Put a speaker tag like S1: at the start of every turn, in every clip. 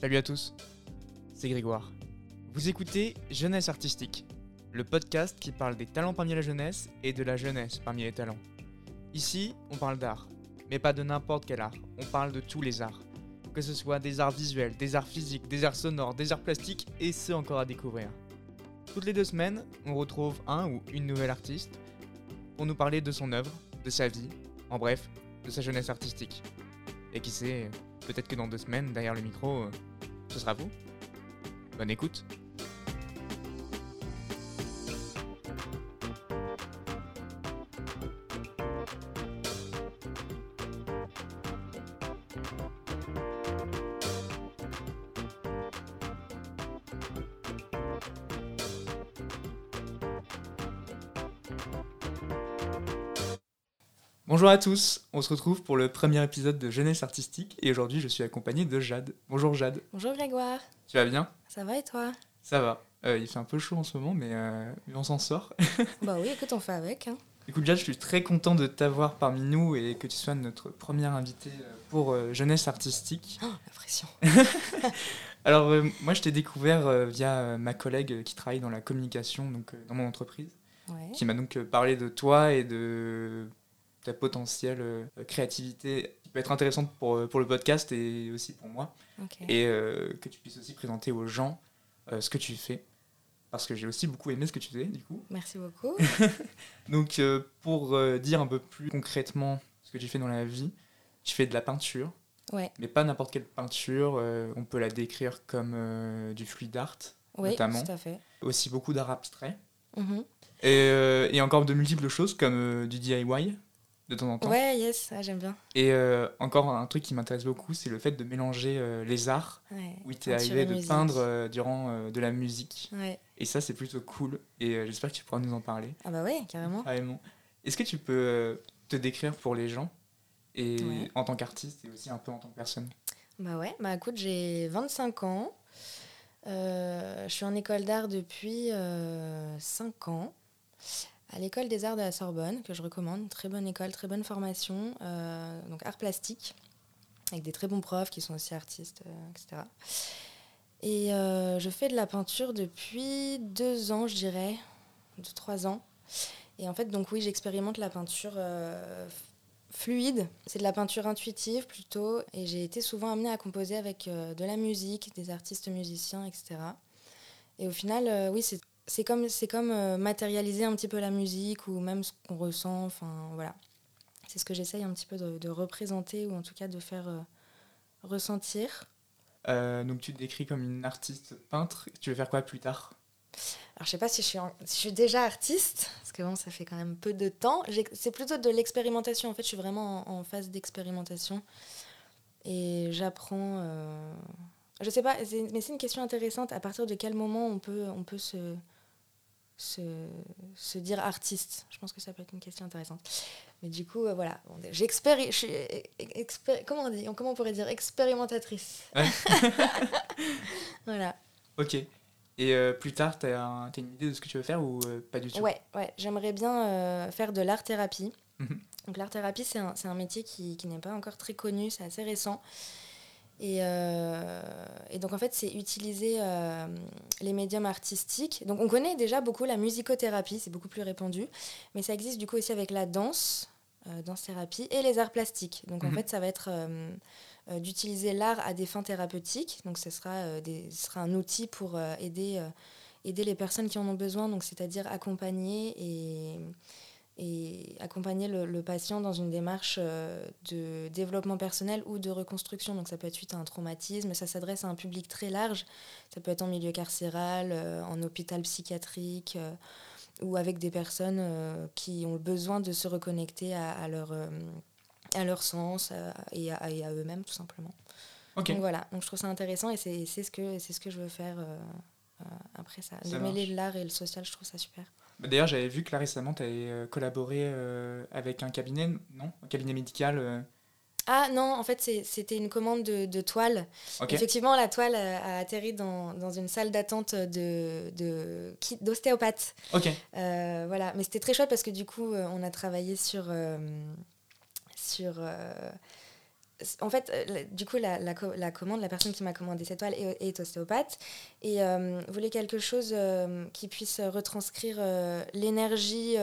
S1: Salut à tous, c'est Grégoire. Vous écoutez Jeunesse Artistique, le podcast qui parle des talents parmi la jeunesse et de la jeunesse parmi les talents. Ici, on parle d'art, mais pas de n'importe quel art, on parle de tous les arts. Que ce soit des arts visuels, des arts physiques, des arts sonores, des arts plastiques et ceux encore à découvrir. Toutes les deux semaines, on retrouve un ou une nouvelle artiste pour nous parler de son œuvre, de sa vie, en bref, de sa jeunesse artistique. Et qui sait, peut-être que dans deux semaines, derrière le micro, euh, ce sera vous. Bonne écoute. À tous, on se retrouve pour le premier épisode de Jeunesse Artistique et aujourd'hui je suis accompagné de Jade. Bonjour Jade,
S2: Bonjour Grégoire,
S1: tu vas bien?
S2: Ça va et toi?
S1: Ça va. Euh, il fait un peu chaud en ce moment mais, euh, on s'en sort.
S2: Bah oui, écoute, on fait avec. Hein.
S1: Écoute Jade, je suis très content de t'avoir parmi nous et que tu sois notre première invitée euh, pour euh, Jeunesse Artistique.
S2: Oh, la pression.
S1: Alors moi je t'ai découvert via ma collègue qui travaille dans la communication donc dans mon entreprise
S2: Ouais.
S1: qui m'a donc parlé de toi et de ta potentielle euh, créativité qui peut être intéressante pour, euh, pour le podcast et aussi pour moi et euh, que tu puisses aussi présenter aux gens euh, ce que tu fais parce que j'ai aussi beaucoup aimé ce que tu fais du coup
S2: Merci beaucoup.
S1: donc pour dire un peu plus concrètement ce que tu fais dans la vie tu fais de la peinture
S2: Ouais.
S1: mais pas n'importe quelle peinture on peut la décrire comme du fluid art
S2: Oui,
S1: Notamment.
S2: tout à fait.
S1: aussi beaucoup d'art abstrait
S2: Mhm.
S1: et, et encore de multiples choses comme du DIY de temps en temps
S2: Ouais, yes, ah, j'aime bien.
S1: Et euh, encore un truc qui m'intéresse beaucoup, c'est le fait de mélanger euh, les arts.
S2: Ouais.
S1: où il t'est arrivé de
S2: musique.
S1: peindre euh, durant de la musique.
S2: Ouais.
S1: Et ça, c'est plutôt cool. Et j'espère que tu pourras nous en parler.
S2: Ah bah ouais, carrément.
S1: Carrément. Est-ce que tu peux te décrire pour les gens et
S2: Ouais.
S1: en tant qu'artiste et aussi un peu en tant que personne?
S2: Bah ouais, bah écoute, j'ai 25 ans. Je suis en école d'art depuis 5 ans. À l'école des arts de la Sorbonne, que je recommande. Très bonne école, très bonne formation. euh, donc art plastique, avec des très bons profs qui sont aussi artistes, euh, etc. Et euh, je fais de la peinture depuis deux ans, je dirais, deux, trois ans. Et en fait, donc oui, j'expérimente la peinture euh, fluide. C'est de la peinture intuitive plutôt. Et j'ai été souvent amenée à composer avec euh, de la musique, des artistes musiciens, etc. Et au final, euh, oui, c'est c'est comme, c'est comme euh, matérialiser un petit peu la musique ou même ce qu'on ressent. Enfin, voilà. C'est ce que j'essaye un petit peu de, de représenter ou en tout cas de faire euh, ressentir.
S1: Euh, Donc tu te décris comme une artiste peintre. Tu veux faire quoi plus tard?
S2: Alors, je sais pas si je suis, en- si je suis déjà artiste, parce que bon, ça fait quand même peu de temps. C'est plutôt de l'expérimentation. En fait, je suis vraiment en, en phase d'expérimentation. Et j'apprends. euh, Je sais pas, mais c'est une question intéressante. À partir de quel moment on peut, on peut se, se, se dire artiste Je pense que ça peut être une question intéressante. Mais du coup, euh, voilà. Bon, J'expéri... Je suis expéri- Comment on dit Comment on pourrait dire Expérimentatrice.
S1: Ouais.
S2: voilà.
S1: Ok. Et euh, plus tard, tu as, une idée de ce que tu veux faire ou euh, pas du tout?
S2: Ouais, ouais. j'aimerais bien faire de l'art-thérapie.
S1: Mhm.
S2: Donc l'art-thérapie, c'est un, c'est un métier qui, qui n'est pas encore très connu, c'est assez récent. Et, euh, et donc en fait, c'est utiliser euh, les médiums artistiques. Donc on connaît déjà beaucoup la musicothérapie, c'est beaucoup plus répandu, mais ça existe du coup aussi avec la danse, euh, danse-thérapie, et les arts plastiques. Donc en
S1: Mhm.
S2: fait, ça va être d'utiliser l'art à des fins thérapeutiques. Donc ce sera, des, ce sera un outil pour aider, aider les personnes qui en ont besoin, donc c'est-à-dire accompagner et, et accompagner le, le patient dans une démarche euh, de développement personnel ou de reconstruction. Donc ça peut être suite à un traumatisme, ça s'adresse à un public très large, ça peut être en milieu carcéral, euh, en hôpital psychiatrique, euh, ou avec des personnes qui ont besoin de se reconnecter à, à leur, à leur sens et à, eux-mêmes tout simplement. Donc voilà, donc je trouve ça intéressant et c'est ce, que- ce que je veux faire après ça.
S1: Ça
S2: de mêler l'art et le social, je trouve ça super.
S1: Bah, D'ailleurs, j'avais vu que là récemment, tu avais collaboré euh, avec un cabinet, non? Un cabinet médical. euh,
S2: Ah non, en fait, c'était une commande de, de toile. Effectivement, la toile a, a atterri dans, dans une salle d'attente de, de, d'ostéopathe.
S1: Ok.
S2: Euh, voilà, mais c'était très chouette parce que du coup, euh, on a travaillé sur, euh, sur, euh, en fait, euh, du coup, la, la, la, commande, la personne qui m'a commandé cette toile est, est ostéopathe et euh, voulait quelque chose euh, qui puisse retranscrire l'énergie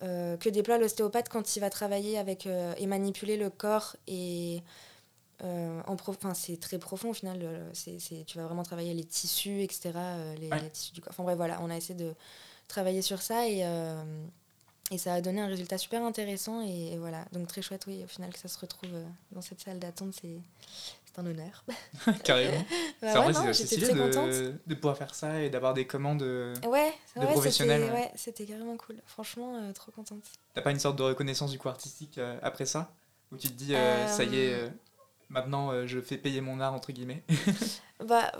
S2: que déploie l'ostéopathe quand il va travailler avec et manipuler le corps et en enfin, c'est très profond au final. c'est tu vas vraiment travailler les tissus, etc. Les, les, tissus du corps. Enfin bref, voilà, on a essayé de travailler sur ça et et ça a donné un résultat super intéressant et, voilà, donc très chouette, oui, au final, que ça se retrouve euh, dans cette salle d'attente, c'est un honneur.
S1: Carrément. bah c'est stylé de, de, pouvoir faire ça et d'avoir des commandes euh,
S2: ouais,
S1: de ouais, professionnels.
S2: Ouais, c'était carrément cool. Franchement, euh, trop contente.
S1: T'as pas une sorte de reconnaissance du coup artistique après ça? Où tu te dis, ça y est, maintenant je fais payer mon art, entre guillemets?
S2: Bah,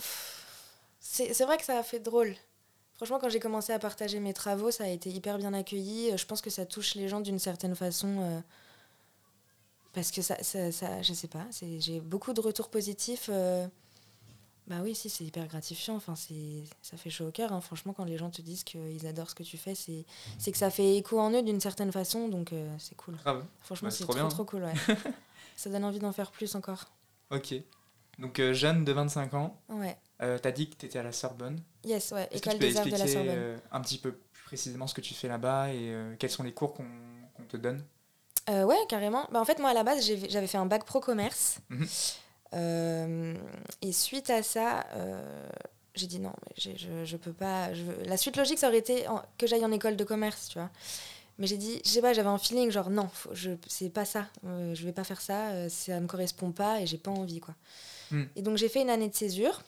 S2: c'est vrai que ça a fait drôle. Franchement, quand j'ai commencé à partager mes travaux, ça a été hyper bien accueilli. Euh, je pense que ça touche les gens d'une certaine façon. Euh, parce que ça, ça, ça, je sais pas, j'ai beaucoup de retours positifs. Euh, bah oui, si, c'est hyper gratifiant. Enfin, ça fait chaud au cœur. Hein. Franchement, quand les gens te disent qu'ils adorent ce que tu fais, c'est que ça fait écho en eux d'une certaine façon. Donc, c'est cool. Franchement, c'est trop, trop, cool. ça donne envie d'en faire plus encore.
S1: Ok. Donc, jeune de 25 ans.
S2: Ouais.
S1: Euh, T'as dit que tu étais à la Sorbonne.
S2: Yes, ouais, École des Arts de la Sorbonne.
S1: Euh, un petit peu plus précisément ce que tu fais là-bas et euh, quels sont les cours qu'on te donne?
S2: Euh, Ouais, carrément. Bah, en fait, moi, à la base, j'avais fait un bac pro commerce. Mhm. et suite à ça, j'ai dit non, mais je, je peux pas. Je La suite logique, ça aurait été que j'aille en école de commerce, tu vois. Mais j'ai dit, je sais pas, j'avais un feeling genre non, je c'est pas ça, je vais pas faire ça, ça me correspond pas et j'ai pas envie quoi. Hmm. Et donc j'ai fait une année de césure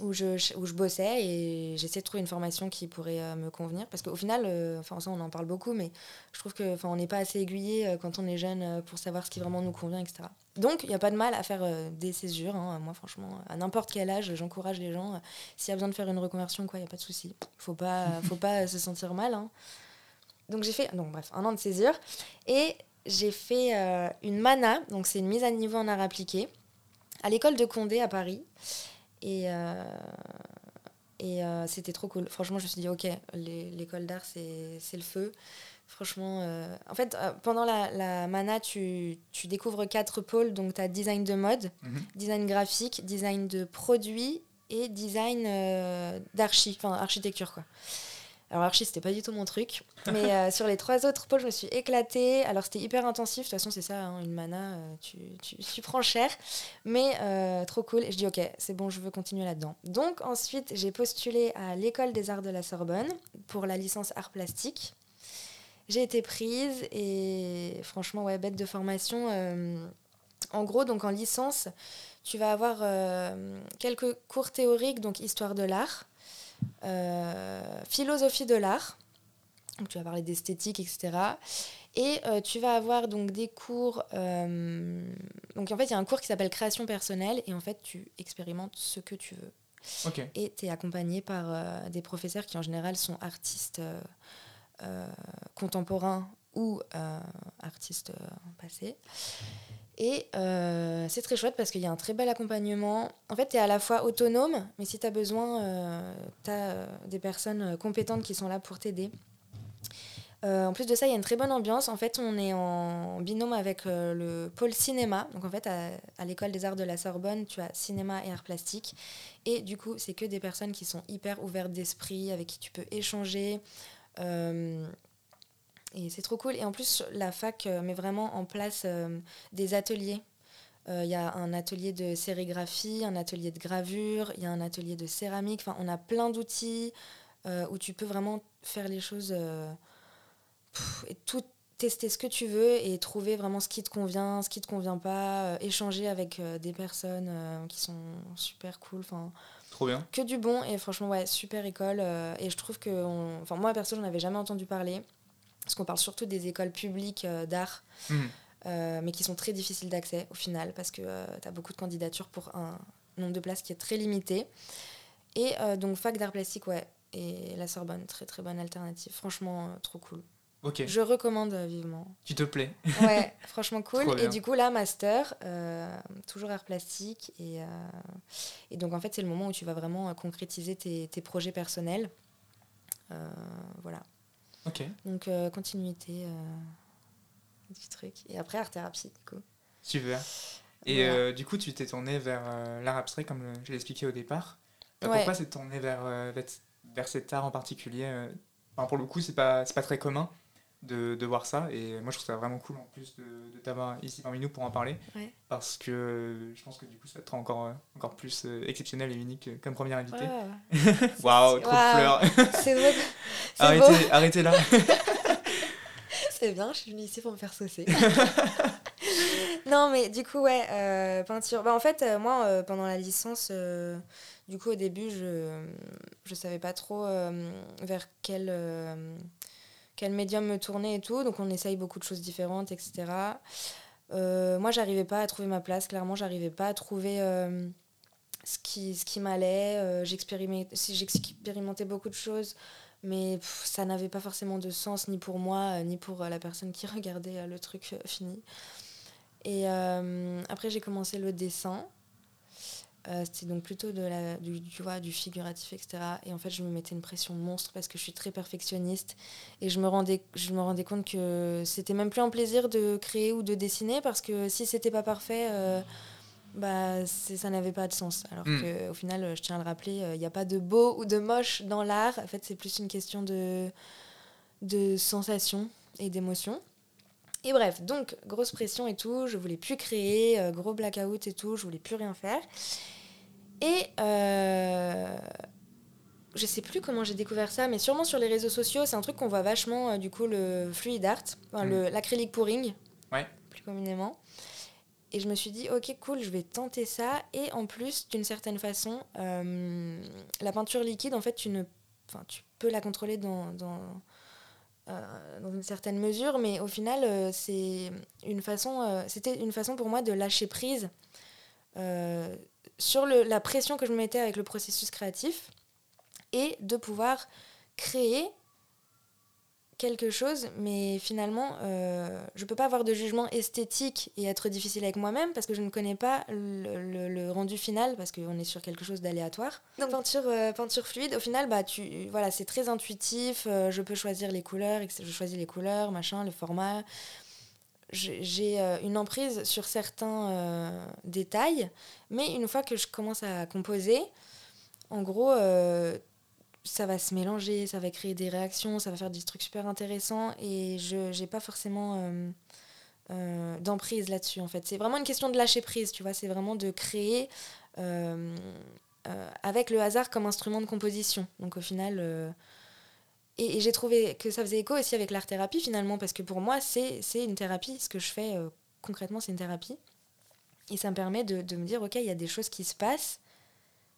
S2: où je, où je bossais et j'essayais de trouver une formation qui pourrait euh, me convenir. Parce qu'au final, euh, enfin, ça, on en parle beaucoup, mais je trouve qu'on n'est pas assez aiguillé euh, quand on est jeune pour savoir ce qui vraiment nous convient, etc. Donc, il n'y a pas de mal à faire des césures. Hein. Moi, franchement, à n'importe quel âge, j'encourage les gens. S'il y a besoin de faire une reconversion, il n'y a pas de souci. Il ne faut pas, faut pas se sentir mal. Hein. Donc, j'ai fait, donc, bref, un an de césure. Et j'ai fait une MANA, donc c'est une mise à niveau en art appliqué, à l'école de Condé à Paris. Et, euh, et euh, c'était trop cool. Franchement, je me suis dit, ok, l'école d'art, c'est le feu. Franchement, euh, en fait, pendant la, la MANA, tu, tu, découvres quatre pôles. Donc, tu as design de mode, mhm. design graphique, design de produits et design d'archi, enfin architecture, quoi. Alors Archie, c'était pas du tout mon truc. Mais euh, sur les trois autres pôles, je me suis éclatée. Alors c'était hyper intensif. De toute façon, c'est ça, hein, une mana, euh, tu, tu, tu, prends cher. Mais euh, trop cool. Et je dis, ok, c'est bon, je veux continuer là-dedans. Donc ensuite, j'ai postulé à l'école des arts de la Sorbonne pour la licence art plastique. J'ai été prise et franchement, ouais, bête de formation. en gros, donc en licence, tu vas avoir quelques cours théoriques, donc histoire de l'art philosophie de l'art. Donc tu vas parler d'esthétique, etc. Et euh, tu vas avoir donc des cours. Euh, donc en fait, il y a un cours qui s'appelle création personnelle et en fait, tu expérimentes ce que tu veux. Et tu es accompagné par des professeurs qui en général sont artistes contemporains ou artistes passés. Et euh, c'est très chouette parce qu'il y a un très bel accompagnement. En fait, tu es à la fois autonome, mais si tu as besoin, euh, tu as euh, des personnes compétentes qui sont là pour t'aider. en plus de ça, il y a une très bonne ambiance. En fait, on est en binôme avec le pôle cinéma. Donc, en fait, à, l'école des arts de la Sorbonne, tu as cinéma et arts plastiques. Et du coup, c'est que des personnes qui sont hyper ouvertes d'esprit, avec qui tu peux échanger. Et c'est trop cool. Et en plus, la fac euh, met vraiment en place euh, des ateliers. Euh, il y a un atelier de sérigraphie, un atelier de gravure, il y a un atelier de céramique. Enfin, on a plein d'outils où tu peux vraiment faire les choses et tout tester ce que tu veux et trouver vraiment ce qui te convient, ce qui te convient pas, échanger avec des personnes qui sont super cool. Enfin,
S1: Trop bien.
S2: Que du bon et franchement ouais super école et je trouve que enfin moi perso j'en avais jamais entendu parler parce qu'on parle surtout des écoles publiques euh, d'art, mhm. euh, mais qui sont très difficiles d'accès au final, parce que euh, tu as beaucoup de candidatures pour un nombre de places qui est très limité. Et donc, fac d'art plastique, ouais, et la Sorbonne, très très bonne alternative. Franchement, trop cool. Je recommande vivement.
S1: Tu te plais
S2: Ouais, franchement cool. et du coup, là, master, toujours art plastique. Et, et donc, en fait, c'est le moment où tu vas vraiment concrétiser tes, tes projets personnels. voilà. Donc, euh, continuité euh, du truc. Et après, art-thérapie, du coup.
S1: Super. Et
S2: Voilà.
S1: euh, du coup, tu t'es tourné vers l'art abstrait, comme je l'ai expliqué au départ.
S2: Ouais.
S1: Pourquoi t'es tourné vers, vers, vers cet art en particulier Enfin, Pour le coup, c'est pas, pas très commun de, de voir ça. Et moi, je trouve ça vraiment cool en plus de, de t'avoir ici parmi nous pour en parler.
S2: Ouais.
S1: Parce que je pense que du coup, ça te rend encore, euh, encore plus euh, exceptionnel et unique euh, comme première invitée. Waouh, trop
S2: Waouh.
S1: de fleurs.
S2: c'est beau. C'est beau.
S1: arrêtez, arrêtez là.
S2: C'est bien, je suis venue ici pour me faire saucer. non, mais du coup, ouais, euh, peinture. Bah, en fait, euh, moi, euh, pendant la licence, du coup, au début, je je savais pas trop vers quel, euh, quel médium me tourner et tout. Donc, on essaye beaucoup de choses différentes, etc. Euh, moi, j'arrivais pas à trouver ma place. Clairement, j'arrivais pas à trouver euh, ce qui, ce qui m'allait. Euh, j'expérimentais, beaucoup de choses mais ça n'avait pas forcément de sens ni pour moi euh, ni pour euh, la personne qui regardait le truc fini. Et après j'ai commencé le dessin. Euh, C'était donc plutôt de la, du, tu vois, du figuratif, etc. Et en fait, je me mettais une pression monstre parce que je suis très perfectionniste. Et je me rendais, je me rendais compte que c'était même plus un plaisir de créer ou de dessiner parce que si c'était pas parfait, euh, bah, ça n'avait pas de sens. Alors
S1: Mm.
S2: qu'au final, euh, je tiens à le rappeler, il n'y a pas de beau ou de moche dans l'art. En fait, c'est plus une question de, de sensation et d'émotion. Et bref, donc grosse pression et tout, je voulais plus créer, euh, gros blackout et tout, je voulais plus rien faire. Et euh, je sais plus comment j'ai découvert ça, mais sûrement sur les réseaux sociaux, c'est un truc qu'on voit vachement, euh, du coup, le fluid art, enfin,
S1: Mm.
S2: l'acrylique pouring,
S1: Ouais.
S2: plus communément. Et je me suis dit, ok, cool, je vais tenter ça. Et en plus, d'une certaine façon, euh, la peinture liquide, en fait, tu, ne, tu peux la contrôler dans, dans, euh, dans une certaine mesure, mais au final, euh, c'est une façon, euh, c'était une façon pour moi de lâcher prise sur la pression que je me mettais avec le processus créatif et de pouvoir créer quelque chose, mais finalement, euh, je peux pas avoir de jugement esthétique et être difficile avec moi-même parce que je ne connais pas le, le- le rendu final parce qu'on est sur quelque chose d'aléatoire. Donc peinture, euh, peinture fluide, au final, bah tu, voilà, c'est très intuitif. euh, je peux choisir les couleurs, je choisis les couleurs, machin, le format. J'ai euh, une emprise sur certains détails, mais une fois que je commence à composer, en gros, ça va se mélanger, ça va créer des réactions, ça va faire des trucs super intéressants et je n'ai pas forcément euh, euh, d'emprise là-dessus en fait. C'est vraiment une question de lâcher prise, tu vois, c'est vraiment de créer euh, avec le hasard comme instrument de composition. Donc au final, et, j'ai trouvé que ça faisait écho aussi avec l'art-thérapie finalement, parce que pour moi, c'est une thérapie, ce que je fais concrètement, c'est une thérapie. Et ça me permet de, de me dire, ok, il y a des choses qui se passent,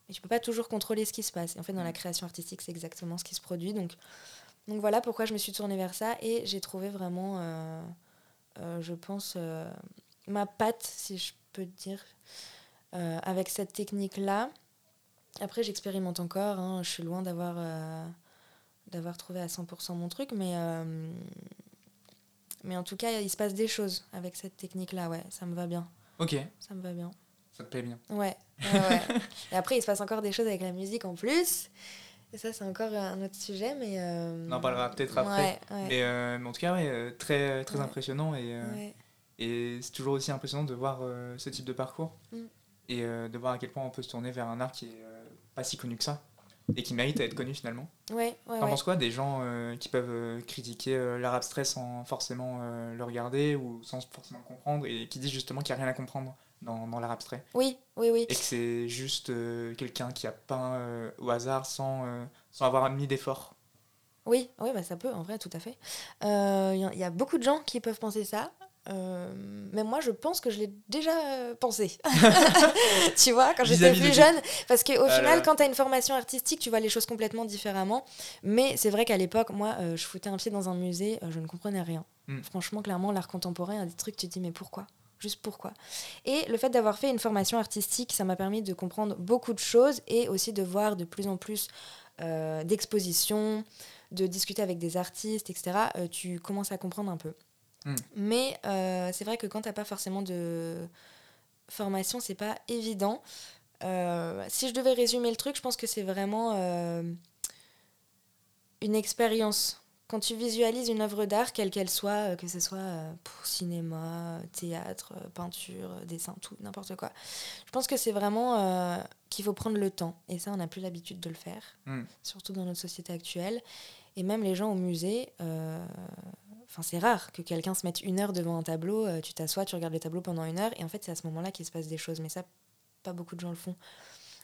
S2: mais tu peux pas toujours contrôler ce qui se passe. Et en fait, dans la création artistique, c'est exactement ce qui se produit. Donc, donc voilà pourquoi je me suis tournée vers ça. Et j'ai trouvé vraiment, euh, euh, je pense, euh, ma patte, si je peux dire, avec cette technique-là. Après, j'expérimente encore. hein. Je suis loin d'avoir d'avoir trouvé à 100% mon truc, mais, mais en tout cas, il se passe des choses avec cette technique-là. Ouais, ça me va bien.
S1: Ok,
S2: Ça me va bien.
S1: ça te plaît bien.
S2: Ouais, ouais, ouais. Et après, il se passe encore des choses avec la musique en plus. Et ça, c'est encore un autre sujet, mais... euh,
S1: On en parlera peut-être après.
S2: Ouais, ouais.
S1: Mais, euh, mais en tout cas, ouais, euh, très, très
S2: Ouais.
S1: impressionnant et, euh,
S2: ouais.
S1: et c'est toujours aussi impressionnant de voir euh, ce type de parcours
S2: Mm.
S1: et euh, de voir à quel point on peut se tourner vers un art qui est euh, pas si connu que ça et qui mérite à être connu finalement.
S2: Ouais, ouais,
S1: T'en
S2: ouais.
S1: penses quoi des gens euh, qui peuvent euh, critiquer euh, l'art abstrait sans forcément euh, le regarder ou sans forcément le comprendre et qui disent justement qu'il n'y a rien à comprendre? Dans, dans l'art abstrait
S2: Oui, oui, oui.
S1: et que c'est juste euh, quelqu'un qui a peint euh, au hasard sans, euh, sans avoir mis d'effort
S2: Oui, oui bah, ça peut, en vrai, tout à fait. Il y, a- il y a beaucoup de gens qui peuvent penser ça. Mais moi, je pense que je l'ai déjà pensé. tu vois, quand j'étais plus jeune. Parce qu'au
S1: Ah là
S2: final, quand tu as une formation artistique, tu vois les choses complètement différemment. Mais c'est vrai qu'à l'époque, moi, je foutais un pied dans un musée, je ne comprenais rien.
S1: Mm.
S2: Franchement, clairement, l'art contemporain, il y a des trucs, tu te dis, mais pourquoi? Juste pourquoi Et le fait d'avoir fait une formation artistique, ça m'a permis de comprendre beaucoup de choses et aussi de voir de plus en plus euh, d'expositions, de discuter avec des artistes, etc. Euh, tu commences à comprendre un peu.
S1: Mm.
S2: Mais euh, c'est vrai que quand tu n'as pas forcément de formation, c'est pas évident. Si je devais résumer le truc, je pense que c'est vraiment une expérience quand tu visualises une œuvre d'art, quelle qu'elle soit, euh, que ce soit euh, pour cinéma, théâtre, euh, peinture, dessin, tout, n'importe quoi, je pense que c'est vraiment qu'il faut prendre le temps. Et ça, on n'a plus l'habitude de le faire,
S1: Mm.
S2: surtout dans notre société actuelle. Et même les gens au musée, enfin c'est rare que quelqu'un se mette une heure devant un tableau, euh, tu t'assois, tu regardes le tableau pendant une heure, et en fait c'est à ce moment-là qu'il se passe des choses. Mais ça, pas beaucoup de gens le font.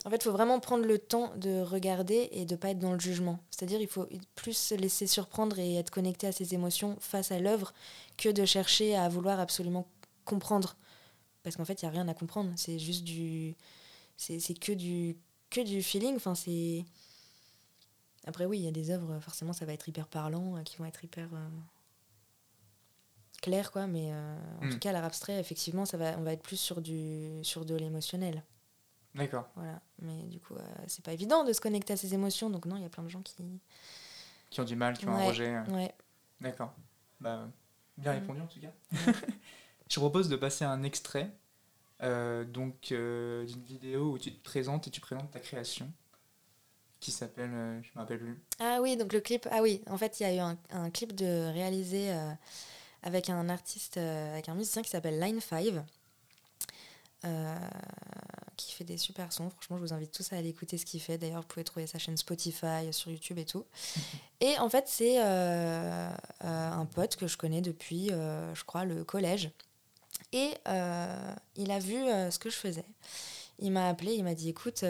S2: En fait, il faut vraiment prendre le temps de regarder et de pas être dans le jugement. C'est-à-dire, il faut plus se laisser surprendre et être connecté à ses émotions face à l'œuvre que de chercher à vouloir absolument comprendre. Parce qu'en fait, il n'y a rien à comprendre. C'est juste du. C'est que du, que du feeling. Enfin, c'est. Après, oui, il y a des œuvres, forcément, ça va être hyper parlant, euh, qui vont être hyper. euh, claires, quoi. Mais euh, en
S1: Mm.
S2: tout cas, l'art abstrait, effectivement, ça va, on va être plus sur, du, sur de l'émotionnel.
S1: D'accord.
S2: Voilà. Mais du coup, euh, c'est pas évident de se connecter à ses émotions. Donc, non, il y a plein de gens qui.
S1: Qui ont du mal, qui ont un
S2: Ouais.
S1: rejet.
S2: Ouais.
S1: D'accord. Bah, bien
S2: Mm.
S1: répondu en tout cas. Je te propose de passer un extrait euh, donc euh, d'une vidéo où tu te présentes et tu présentes ta création qui s'appelle, euh, je me rappelle plus.
S2: Ah oui, donc le clip. Ah oui, en fait, il y a eu un, un clip de réalisé avec un artiste, avec un musicien qui s'appelle Line 5, euh, qui fait des super sons. Franchement, je vous invite tous à aller écouter ce qu'il fait. D'ailleurs, vous pouvez trouver sa chaîne Spotify, sur YouTube et tout. Et en fait, c'est euh, euh, un pote que je connais depuis, je crois, le collège. Et il a vu ce que je faisais. Il m'a appelé, il m'a dit, écoute,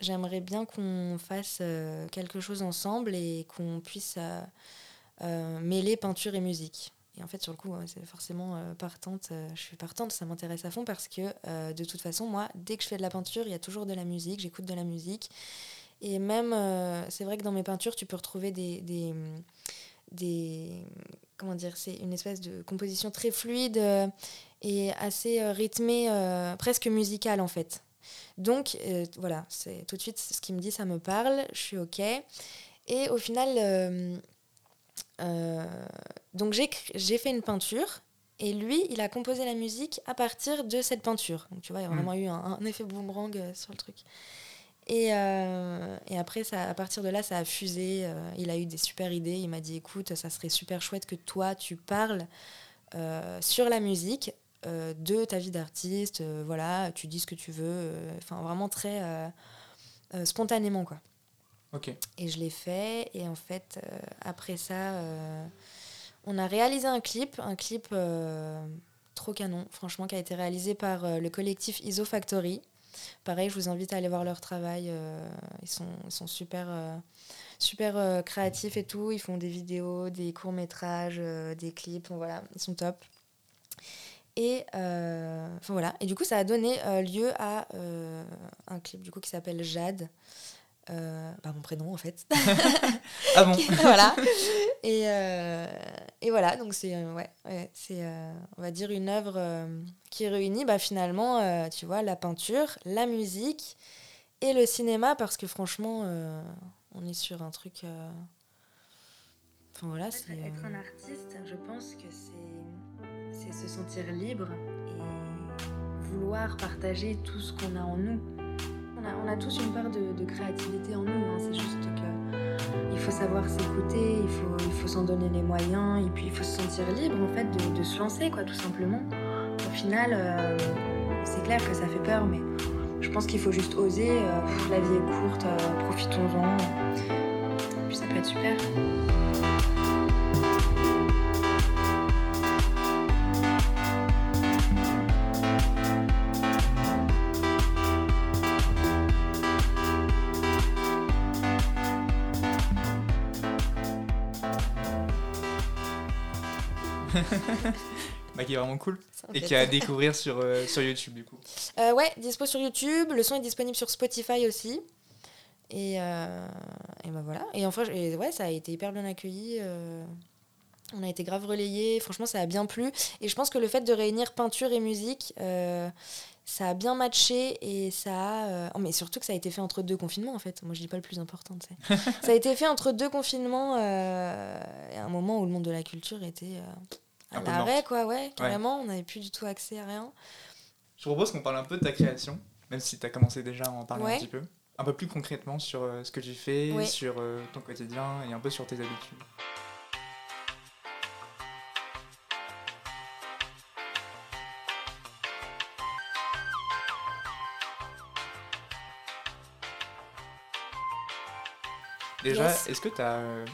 S2: j'aimerais bien qu'on fasse euh, quelque chose ensemble et qu'on puisse euh, euh, mêler peinture et musique. Et en fait, sur le coup, ouais, c'est forcément euh, partante. euh, je suis partante, ça m'intéresse à fond parce que euh, de toute façon, moi, dès que je fais de la peinture, il y a toujours de la musique, j'écoute de la musique. Et même, c'est vrai que dans mes peintures, tu peux retrouver des. des, des- comment dire C'est une espèce de composition très fluide et assez rythmée, presque musicale en fait. Donc voilà, c'est tout de suite ce qui me dit, ça me parle, je suis ok. Et au final, donc j'ai fait une peinture et lui, il a composé la musique à partir de cette peinture. Donc tu vois, il y a
S1: Mm.
S2: vraiment eu un, un effet boomerang euh, sur le truc. Et, euh, et après, ça, à partir de là, ça a fusé. euh, il a eu des super idées. Il m'a dit, écoute, ça serait super chouette que toi, tu parles euh, sur la musique euh, de ta vie d'artiste. euh, voilà, tu dis ce que tu veux. euh, Enfin, vraiment très euh, euh, spontanément, quoi. Et je l'ai fait. Et en fait, euh, après ça, euh, on a réalisé un clip, un clip euh, trop canon, franchement, qui a été réalisé par le collectif ISO Factory. Pareil, je vous invite à aller voir leur travail. ils, sont, ils sont super, super créatifs et tout. Ils font des vidéos, des courts-métrages, des clips. Voilà, ils sont top. Et, voilà. et du coup, ça a donné lieu à un clip du coup, qui s'appelle Jade. Euh, bah, mon prénom en fait.
S1: Ah bon
S2: voilà. Et, euh, et voilà, donc c'est euh, ouais, ouais, c'est euh, on va dire une œuvre euh, qui réunit bah, finalement, euh, tu vois, la peinture, la musique et le cinéma parce que franchement, euh, on est sur un truc. euh, Enfin voilà, c'est.
S3: être un
S2: artiste, je pense que c'est c'est se sentir libre et vouloir partager tout ce qu'on a en nous. On a, tous une part de, créativité en nous, hein, c'est juste que il faut savoir s'écouter, il faut, s'en donner les moyens, et puis il faut se sentir libre en fait de, se lancer, quoi, tout simplement. Au final, euh, c'est clair que ça fait peur, mais je pense qu'il faut juste oser. euh, la vie est courte, euh, profitons-en. Puis ça peut être super.
S1: Bah, qui est vraiment cool
S2: me
S1: et qui est à découvrir sur, euh, sur YouTube du coup.
S2: Euh, ouais, dispo sur YouTube. Le son est disponible sur Spotify aussi. Et, euh, et ben voilà. Et enfin, et ouais, ça a été hyper bien accueilli. euh, on a été grave relayé. Franchement, ça a bien plu. Et je pense que le fait de réunir peinture et musique, ça a bien matché. Et ça a. euh, oh, mais surtout que ça a été fait entre deux confinements, en fait. Moi, je dis pas le plus important, tu sais. ça a été fait entre deux confinements. euh, et à un moment où le monde de la culture était. euh,
S1: Un
S2: à
S1: peu
S2: l'arrêt,
S1: morte.
S2: quoi, ouais, carrément. On n'avait plus du tout accès à rien.
S1: Je propose qu'on parle un peu de ta création, même si tu as commencé déjà à en parler
S2: Ouais.
S1: un petit peu. un peu plus concrètement sur euh, ce que tu fais, sur euh, ton quotidien et un peu sur tes habitudes. Déjà,
S2: Yes.
S1: est-ce que tu as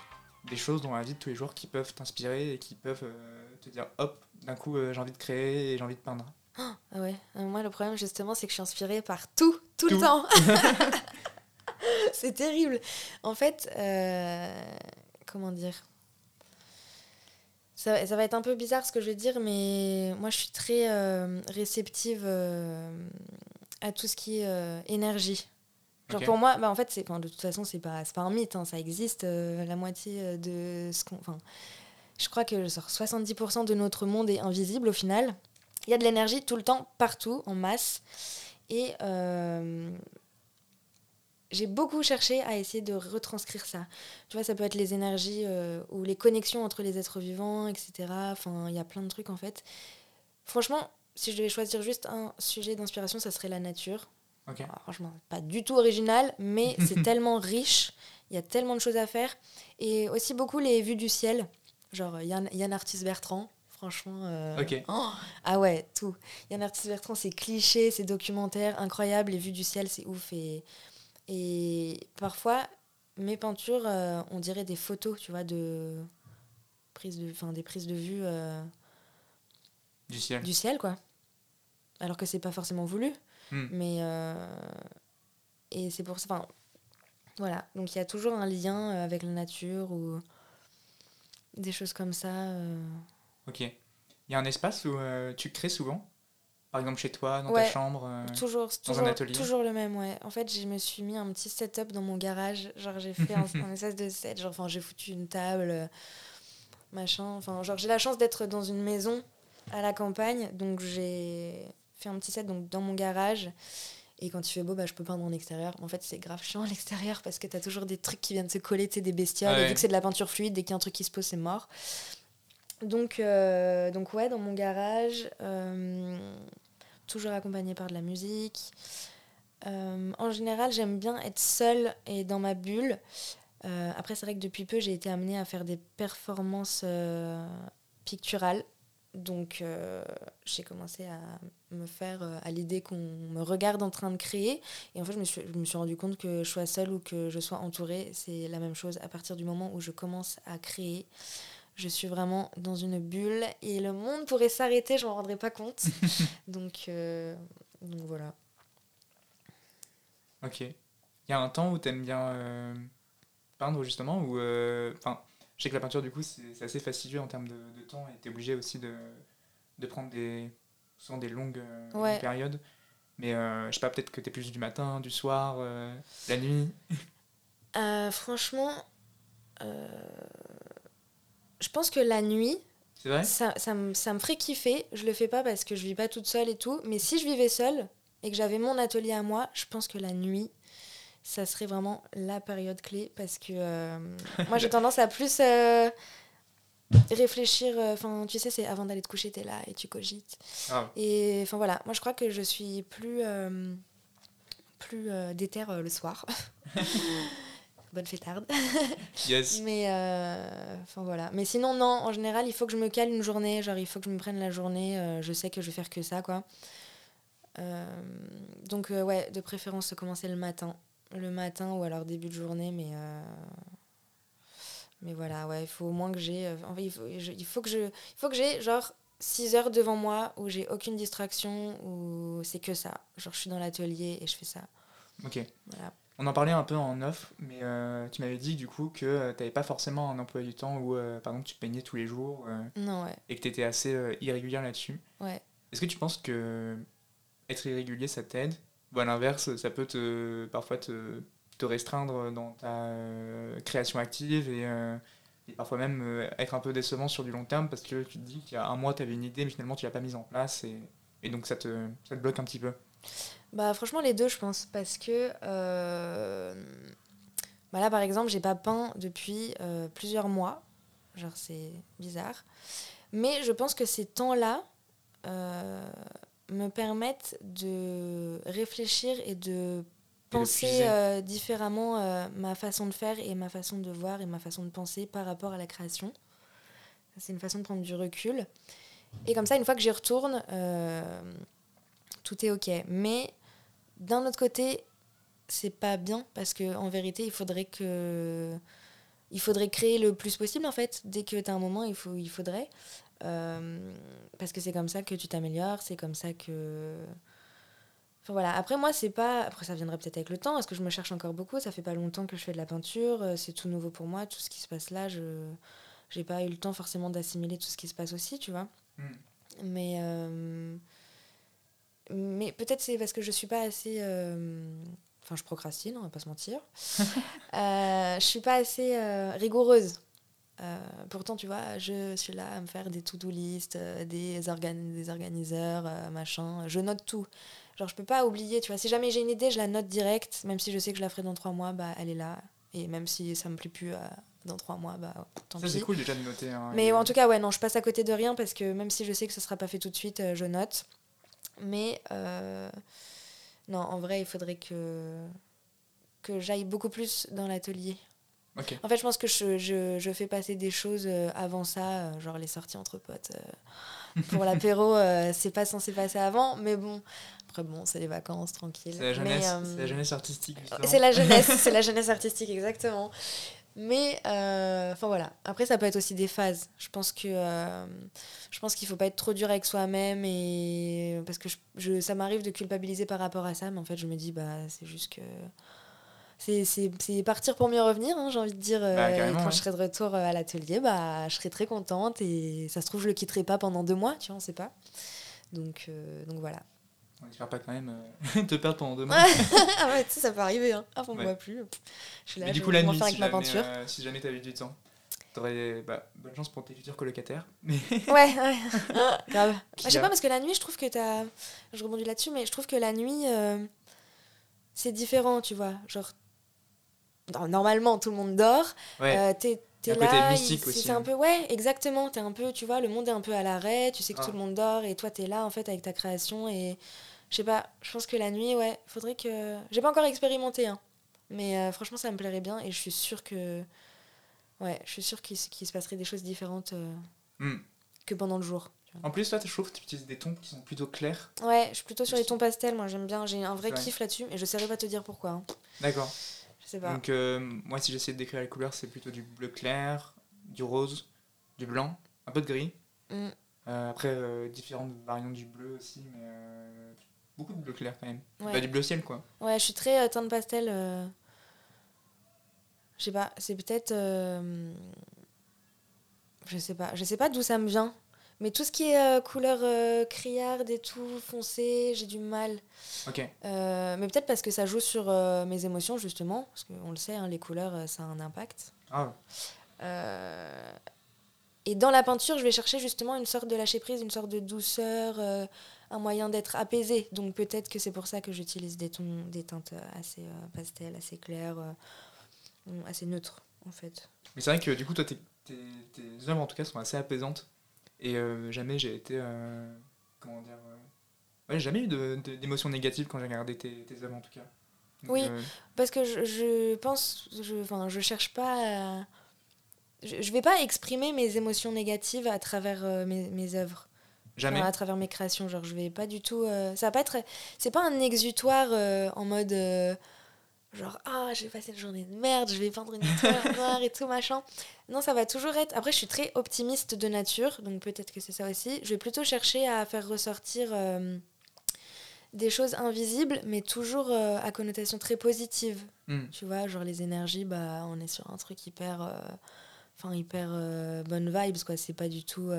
S1: des choses dans la vie de tous les jours qui peuvent t'inspirer et qui peuvent euh, te dire hop, d'un coup euh, j'ai envie de créer et j'ai envie de peindre
S2: Ah ouais, moi le problème justement c'est que je suis inspirée par tout, tout,
S1: Tout.
S2: le temps. c'est terrible. En fait, euh, comment dire? Ça, ça va être un peu bizarre ce que je vais dire, mais moi je suis très euh, réceptive euh, à tout ce qui est énergie. Genre pour moi, bah en fait, c'est, de toute façon, c'est pas, c'est pas un mythe, hein, ça existe. euh, la moitié de ce qu'on. Enfin, je crois que genre, 70% de notre monde est invisible au final. Il y a de l'énergie tout le temps, partout, en masse. Et euh, j'ai beaucoup cherché à essayer de retranscrire ça. Tu vois, ça peut être les énergies euh, ou les connexions entre les êtres vivants, etc. Enfin, il y a plein de trucs en fait. Franchement, si je devais choisir juste un sujet d'inspiration, ça serait la nature. Alors, franchement, pas du tout original, mais c'est tellement riche. Il y a tellement de choses à faire. Et aussi beaucoup les vues du ciel. Genre Yann, Yann Arthus Bertrand. Franchement. euh,
S1: Ok.
S2: oh, ah ouais, tout. Yann Arthus Bertrand, c'est cliché, c'est documentaire, incroyable. Les vues du ciel, c'est ouf. Et, et parfois, mes peintures, euh, on dirait des photos, tu vois, de. Prises de, enfin, des prises de vue euh,
S1: Du ciel.
S2: du ciel, quoi. Alors que c'est pas forcément voulu.
S1: Hmm.
S2: Mais. euh, et c'est pour ça. Enfin, voilà. Donc il y a toujours un lien euh, avec la nature ou des choses comme ça. euh.
S1: Ok. Il y a un espace où euh, tu crées souvent? Par exemple chez toi, dans ta chambre euh,
S2: Toujours,
S1: Dans un
S2: toujours,
S1: atelier?
S2: toujours le même, ouais. En fait, je me suis mis un petit setup dans mon garage. Genre, j'ai fait un, un espèce de set. Genre, j'ai foutu une table, machin. Enfin, genre, j'ai la chance d'être dans une maison à la campagne. Donc, j'ai fait un petit set donc, dans mon garage. Et quand il fait beau, bah, je peux peindre en extérieur. En fait, c'est grave chiant à l'extérieur parce que t'as toujours des trucs qui viennent se coller, des bestioles. Et vu que c'est de la peinture fluide, dès qu'il y a un truc qui se pose, c'est mort. Donc, euh, donc ouais, dans mon garage, euh, toujours accompagné par de la musique. Euh, en général, j'aime bien être seule et dans ma bulle. Après, c'est vrai que depuis peu, j'ai été amenée à faire des performances picturales. Donc, euh, j'ai commencé à me faire euh, à l'idée qu'on me regarde en train de créer. Et en fait, je me suis, je me suis rendu compte que je sois seule ou que je sois entourée, c'est la même chose. À partir du moment où je commence à créer, je suis vraiment dans une bulle et le monde pourrait s'arrêter, je m'en rendrais pas compte. donc, euh, donc voilà.
S1: Ok. Il y a un temps où tu aimes bien peindre justement ou enfin je sais que la peinture du coup c'est assez fastidieux en termes de, de temps et tu es obligé aussi de, de prendre des souvent des longues, euh,
S2: Ouais.
S1: longues périodes mais euh, je sais pas peut-être que tu es plus du matin du soir euh, la nuit
S2: Euh, franchement, je pense que la nuit,
S1: vrai?
S2: ça, ça, me, ça me ferait kiffer. Je le fais pas parce que je vis pas toute seule et tout. Mais si je vivais seule et que j'avais mon atelier à moi, je pense que la nuit, ça serait vraiment la période clé parce que euh, moi j'ai tendance à plus euh, réfléchir. Enfin, tu sais, c'est avant d'aller te coucher, t'es là et tu cogites.
S1: Ah,
S2: Et enfin voilà, moi je crois que je suis plus, euh, plus euh, déterre euh, le soir. Bonne fêtarde.
S1: yes
S2: Mais euh, enfin voilà. Mais sinon non, en général, il faut que je me cale une journée, genre il faut que je me prenne la journée, euh, je sais que je vais faire que ça quoi. Euh, donc euh, ouais, de préférence commencer le matin. Le matin ou alors début de journée mais euh, mais voilà, ouais, il faut au moins que j'ai euh, il faut, je- il faut que je il faut que j'ai genre 6 heures devant moi où j'ai aucune distraction où c'est que ça. Genre je suis dans l'atelier et je fais ça.
S1: ok
S2: Voilà.
S1: on en parlait un peu en off mais euh, tu m'avais dit du coup que tu n'avais pas forcément un emploi du temps où euh, par exemple tu peignais tous les jours
S2: Non ouais.
S1: et que tu étais assez irrégulière là-dessus
S2: Ouais.
S1: Est-ce que tu penses que être irrégulier, ça t'aide? Ou à l'inverse, ça peut te, parfois te, te restreindre dans ta euh, création active et, euh, parfois même euh, être un peu décevant sur du long terme parce que tu te dis qu'il y a un mois, tu avais une idée, mais finalement, tu l'as pas mise en place et, et donc ça te, ça te bloque un petit peu.
S2: Bah franchement les deux je pense parce que euh, bah là par exemple j'ai pas peint depuis plusieurs mois genre c'est bizarre mais je pense que ces temps là me permettent de réfléchir et de penser euh, différemment euh, ma façon de faire et ma façon de voir et ma façon de penser par rapport à la création. C'est une façon de prendre du recul. Et comme ça, une fois que j'y retourne, euh, tout est OK. Mais d'un autre côté, c'est pas bien parce que en vérité, il faudrait que il faudrait créer le plus possible en fait. Dès que tu as un moment, il faut il faudrait Euh, parce que c'est comme ça que tu t'améliores, c'est comme ça que Enfin, voilà. Après moi, c'est pas après ça viendrait peut-être avec le temps parce que je me cherche encore beaucoup, ça fait pas longtemps que je fais de la peinture, euh, c'est tout nouveau pour moi, tout ce qui se passe là, je j'ai pas eu le temps forcément d'assimiler tout ce qui se passe aussi, tu vois.
S1: Mm.
S2: Mais euh, mais peut-être c'est parce que je suis pas assez euh, enfin je procrastine, on va pas se mentir. Euh, je suis pas assez rigoureuse. Euh, pourtant, tu vois, je suis là à me faire des to-do list, euh, des, organ des organiseurs, euh, machin. Je note tout. Genre, je peux pas oublier, tu vois. Si jamais j'ai une idée, je la note direct. Même si je sais que je la ferai dans trois mois, bah, elle est là. Et même si ça me plaît plus dans trois mois, bah, tant
S1: Ça,
S2: pis.
S1: c'est cool déjà de noter. hein,
S2: Mais
S1: et-
S2: en tout cas, ouais, non, je passe à côté de rien parce que même si je sais que ce sera pas fait tout de suite, je note. Mais non, en vrai, il faudrait que, que j'aille beaucoup plus dans l'atelier. En fait, je pense que je, je, je fais passer des choses euh, avant ça, euh, genre les sorties entre potes. euh, pour l'apéro, c'est pas censé passer avant, mais bon. Après, bon, c'est les vacances, tranquille.
S1: C'est la
S2: Mais,
S1: jeunesse,
S2: euh,
S1: la jeunesse artistique.
S2: c'est la jeunesse, c'est la jeunesse artistique, exactement. Mais, euh, enfin voilà. Après, ça peut être aussi des phases. Je pense que, euh, je pense qu'il faut pas être trop dur avec soi-même et parce que je, je- ça m'arrive de culpabiliser par rapport à ça, mais en fait, je me dis bah c'est juste que c'est partir pour mieux revenir. hein, J'ai envie de dire euh,
S1: Bah,
S2: et
S1: carrément,
S2: quand
S1: ouais.
S2: je serai de retour euh, à l'atelier, bah je serai très contente et ça se trouve je le quitterai pas pendant deux mois, tu vois, on sait pas. Donc euh, donc voilà.
S1: On espère pas quand même euh, te perdre pendant deux mois.
S2: ah ouais, tu sais, ça peut arriver. Hein. Ah, on me
S1: Ouais.
S2: voit plus. Je suis là,
S1: Mais du
S2: je
S1: coup, la nuit, si
S2: avec ma
S1: jamais,
S2: peinture.
S1: euh, si jamais t'avais du temps, t'aurais bah, bonne chance pour tes futurs colocataires. Mais
S2: Ouais, ouais. Grave.
S1: Qui
S2: je sais pas, parce que la nuit, je trouve que t'as. Je rebondis là-dessus, mais je trouve que la nuit, euh, c'est différent, tu vois. Genre. Normalement, tout le monde dort.
S1: ouais,
S2: Euh, t'es t'es
S1: côté
S2: là.
S1: mystique
S2: il-
S1: aussi,
S2: C'est un
S1: hein.
S2: peu. Ouais, exactement. T'es un peu. Tu vois, le monde est un peu à l'arrêt. Tu sais que
S1: Ah.
S2: tout le monde dort. Et toi, t'es là, en fait, avec ta création. Et. Je sais pas. Je pense que la nuit, ouais. Faudrait que. J'ai pas encore expérimenté, hein. Mais euh, franchement, ça me plairait bien. Et je suis sûre que. Ouais, je suis sûre qu'il se passerait des choses différentes euh,
S1: Hmm.
S2: que pendant le jour.
S1: En plus, toi, je trouve que tu utilises des tons qui sont plutôt clairs.
S2: Ouais, je suis plutôt sur les tons pastels, moi j'aime bien, j'ai un vrai
S1: Ouais.
S2: kiff là-dessus, et je saurais pas te dire pourquoi. hein.
S1: D'accord.
S2: Je sais pas.
S1: Donc, euh, moi, si j'essaie de décrire les couleurs, c'est plutôt du bleu clair, du rose, du blanc, un peu de gris.
S2: Mm.
S1: Euh, après, euh, différentes variantes du bleu aussi, mais beaucoup de bleu clair quand même.
S2: Ouais.
S1: Bah, du bleu ciel, quoi.
S2: Ouais, je suis très teinte pastel. Je sais pas, c'est peut-être. Je sais pas, je sais pas d'où ça me vient. Mais tout ce qui est euh, couleur euh, criarde et tout, foncé, j'ai du mal.
S1: Ok.
S2: Euh, mais peut-être parce que ça joue sur euh, mes émotions, justement. Parce qu'on le sait, hein, les couleurs, euh, ça a un impact.
S1: Ah,
S2: Et dans la peinture, je vais chercher justement une sorte de lâcher prise, une sorte de douceur, un moyen d'être apaisé. Donc peut-être que c'est pour ça que j'utilise des tons, des teintes assez pastel, assez claires, assez neutres en fait.
S1: Mais c'est vrai que du coup, toi, tes, tes, tes œuvres en tout cas sont assez apaisantes. Et euh, jamais j'ai été. euh, comment dire euh, Ouais, jamais eu d'émotions négatives quand j'ai regardé tes, tes œuvres en tout cas. Donc,
S2: Oui.
S1: euh,
S2: Parce que je, je pense, je, enfin, je cherche pas à... Je, je vais pas exprimer mes émotions négatives à travers mes, mes œuvres.
S1: jamais.
S2: À travers mes créations. Genre, je vais pas du tout. ça va pas être. C'est pas un exutoire en mode. Genre, ah, j'ai passé une journée de merde, je vais peindre une histoire noire et tout, machin. Non, ça va toujours être. Après, je suis très optimiste de nature, donc peut-être que c'est ça aussi. Je vais plutôt chercher à faire ressortir. euh, des choses invisibles, mais toujours euh, à connotation très positive.
S1: Hmm.
S2: Tu vois, genre les énergies, bah, on est sur un truc hyper. euh, Enfin, hyper bonne vibes, quoi. C'est pas du tout.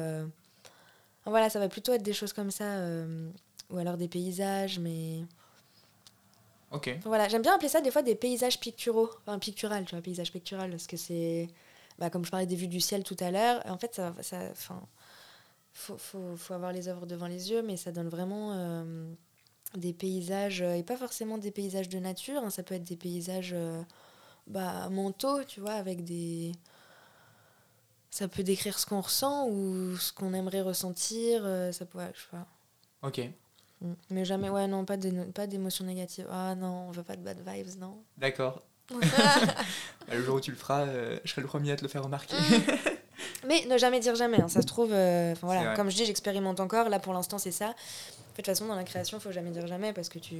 S2: Voilà, ça va plutôt être des choses comme ça. Ou alors des paysages, mais.
S1: Ok.
S2: Enfin, voilà, j'aime bien appeler ça des fois des paysages picturaux. Enfin, pictural, tu vois, paysage pictural, parce que c'est. Bah, comme je parlais des vues du ciel tout à l'heure, en fait, ça. ça enfin, faut, faut, faut avoir les œuvres devant les yeux, mais ça donne vraiment. euh, des paysages, euh, et pas forcément des paysages de nature, hein, ça peut être des paysages euh, bah, mentaux, tu vois, avec des... Ça peut décrire ce qu'on ressent ou ce qu'on aimerait ressentir, ça peut... ouais, je sais pas.
S1: Ok.
S2: Mm. Mais jamais, ouais, non, pas d'éno- pas d'émotions négatives. Ah non, on veut pas de bad vibes, non.
S1: D'accord. Le jour où tu le feras, euh, je serai le premier à te le faire remarquer.
S2: Mais ne jamais dire jamais, hein, ça se trouve. euh, voilà, comme je dis, j'expérimente encore. Là, pour l'instant, c'est ça. De toute façon, dans la création, faut jamais dire jamais parce que tu.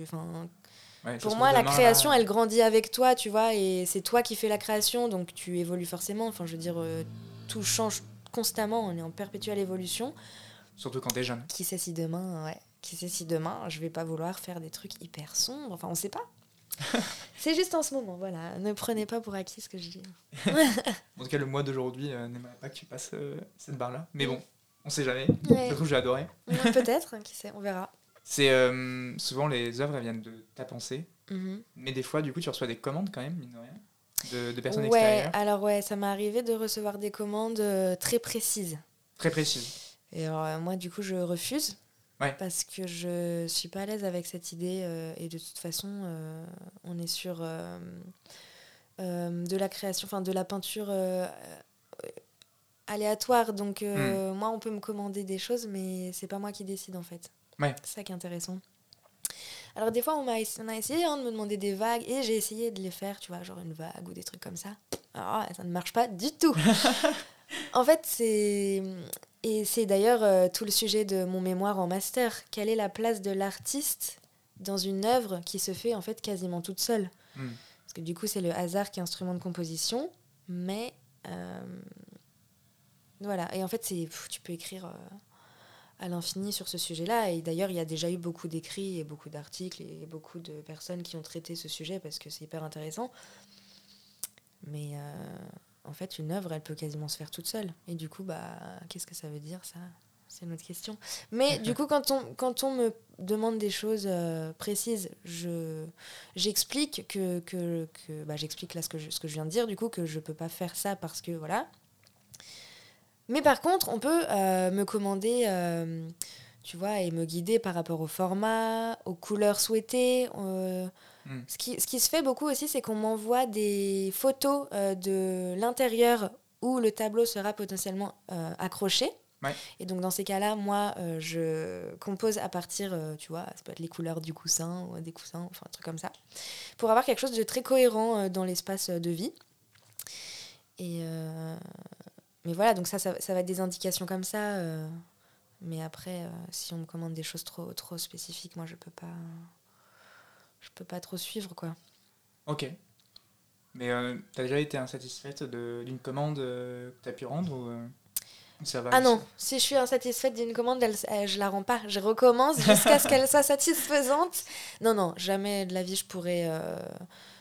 S1: Ouais,
S2: Pour moi, la
S1: demain,
S2: création,
S1: là,
S2: elle grandit avec toi, tu vois, et c'est toi qui fais la création, donc tu évolues forcément. Enfin, je veux dire, euh, tout change constamment, on est en perpétuelle évolution.
S1: Surtout quand t'es jeune.
S2: Qui sait si demain, ouais, qui sait si demain, je vais pas vouloir faire des trucs hyper sombres. Enfin, on sait pas. c'est juste en ce moment, voilà. Ne prenez pas pour acquis ce que je dis.
S1: En tout cas, le mois d'aujourd'hui euh, n'aimerait pas que tu passes euh, cette barre-là. Mais bon, on sait jamais.
S2: Ouais.
S1: Du coup, j'ai adoré.
S2: Ouais, Peut-être, hein, qui sait, on verra.
S1: C'est euh, souvent les œuvres, elles viennent de ta pensée.
S2: Mhm.
S1: Mais des fois, du coup, tu reçois des commandes quand même, mine de rien, de, de personnes
S2: Ouais,
S1: extérieures.
S2: alors ouais, ça m'est arrivé de recevoir des commandes euh, très précises.
S1: Très précises.
S2: Et alors, euh, moi, du coup, je refuse.
S1: Ouais.
S2: Parce que je suis pas à l'aise avec cette idée. euh, et de toute façon, euh, on est sur euh, de la création, enfin de la peinture aléatoire. Donc, euh, moi, on peut me commander des choses, mais c'est pas moi qui décide en fait.
S1: Ouais.
S2: C'est ça qui est intéressant. Alors, des fois, on, ess- on a essayé hein, de me demander des vagues et j'ai essayé de les faire, tu vois, genre une vague ou des trucs comme ça. Alors, ça ne marche pas du tout. en fait, c'est. Et c'est d'ailleurs euh, tout le sujet de mon mémoire en master. Quelle est la place de l'artiste dans une œuvre qui se fait en fait quasiment toute seule?
S1: Hmm.
S2: Parce que du coup, c'est le hasard qui est instrument de composition, mais euh, voilà. Et en fait, c'est tu peux écrire euh, à l'infini sur ce sujet-là. Et d'ailleurs, il y a déjà eu beaucoup d'écrits et beaucoup d'articles et beaucoup de personnes qui ont traité ce sujet parce que c'est hyper intéressant. Mais en fait, une œuvre, elle peut quasiment se faire toute seule. Et du coup, bah, qu'est-ce que ça veut dire, ça? C'est une autre question. Mais du coup, quand on, me demande des choses euh, précises, je, j'explique que, que, bah, là ce que, je, viens de dire, du coup, que je peux pas faire ça parce que voilà. Mais par contre, on peut euh, me commander, euh, tu vois, et me guider par rapport au format, aux couleurs souhaitées. Euh,
S1: Mm.
S2: ce, qui, ce qui se fait beaucoup aussi, c'est qu'on m'envoie des photos euh, de l'intérieur où le tableau sera potentiellement euh, accroché.
S1: Ouais.
S2: Et donc dans ces cas-là, moi, euh, je compose à partir, euh, tu vois, ça peut être les couleurs du coussin ou des coussins, enfin un truc comme ça, pour avoir quelque chose de très cohérent euh, dans l'espace de vie. Et mais voilà, donc ça, ça, ça va être des indications comme ça. mais après, si on me commande des choses trop, trop spécifiques, moi, je peux pas, je peux pas trop suivre, quoi.
S1: Ok. Mais euh, t'as déjà été insatisfaite d'une commande euh, que t'as pu rendre ou euh, ça va
S2: Ah non, si je suis insatisfaite d'une commande, elle, elle- je la rends pas. Je recommence jusqu'à ce qu'elle soit satisfaisante. Non, non, jamais de la vie je pourrais, euh,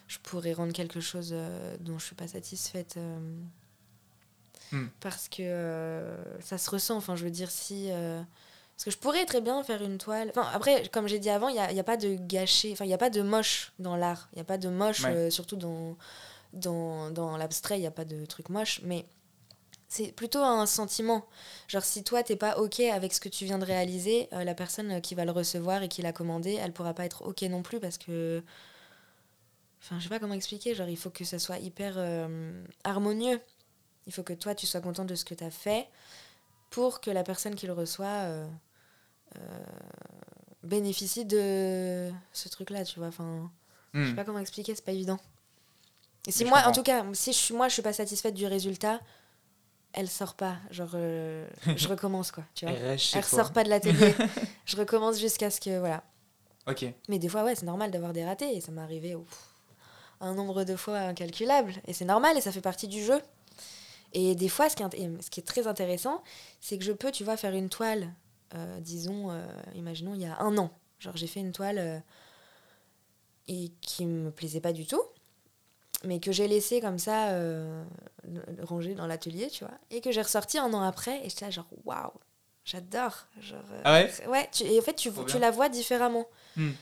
S2: je pourrais rendre quelque chose euh, dont je suis pas satisfaite. euh,
S1: Hmm.
S2: Parce que euh, ça se ressent. Enfin, je veux dire, si. Parce que je pourrais très bien faire une toile. Enfin, après, comme j'ai dit avant, il n'y a, y a pas de gâché. Enfin, il n'y a pas de moche dans l'art. Il n'y a pas de moche,
S1: Ouais.
S2: euh, surtout dans, dans, dans l'abstrait, il n'y a pas de truc moche. Mais c'est plutôt un sentiment. Genre, si toi, t'es pas OK avec ce que tu viens de réaliser, euh, la personne qui va le recevoir et qui l'a commandé, elle pourra pas être OK non plus parce que. Enfin, je sais pas comment expliquer. Genre, il faut que ça soit hyper euh, harmonieux. Il faut que toi, tu sois content de ce que tu as fait pour que la personne qui le reçoit euh, euh, bénéficie de ce truc-là, tu vois. Enfin, je
S1: Hmm.
S2: sais pas comment expliquer, c'est pas évident. Et si
S1: Mais
S2: moi, en tout cas, si je suis, moi, je suis pas satisfaite du résultat, elle sort pas. Genre, euh, je recommence, quoi, tu vois.
S1: Elle
S2: Elle ressort pas de l'atelier. je recommence jusqu'à ce que, voilà.
S1: Ok.
S2: Mais des fois, ouais, c'est normal d'avoir des ratés. Et ça m'est arrivé un nombre de fois incalculable. Et c'est normal et ça fait partie du jeu. Et des fois, ce qui est, ce qui est très intéressant, c'est que je peux, tu vois, faire une toile, disons, euh, imaginons, il y a un an. Genre, j'ai fait une toile euh, et qui me plaisait pas du tout, mais que j'ai laissé comme ça, euh, rangée dans l'atelier, tu vois, et que j'ai ressorti un an après. Et j'étais là, genre, waouh, j'adore. Genre, euh,
S1: Ah ouais?
S2: Ouais, tu- et en fait, tu,
S1: Trop
S2: tu
S1: bien.
S2: la vois différemment.
S1: Hmm.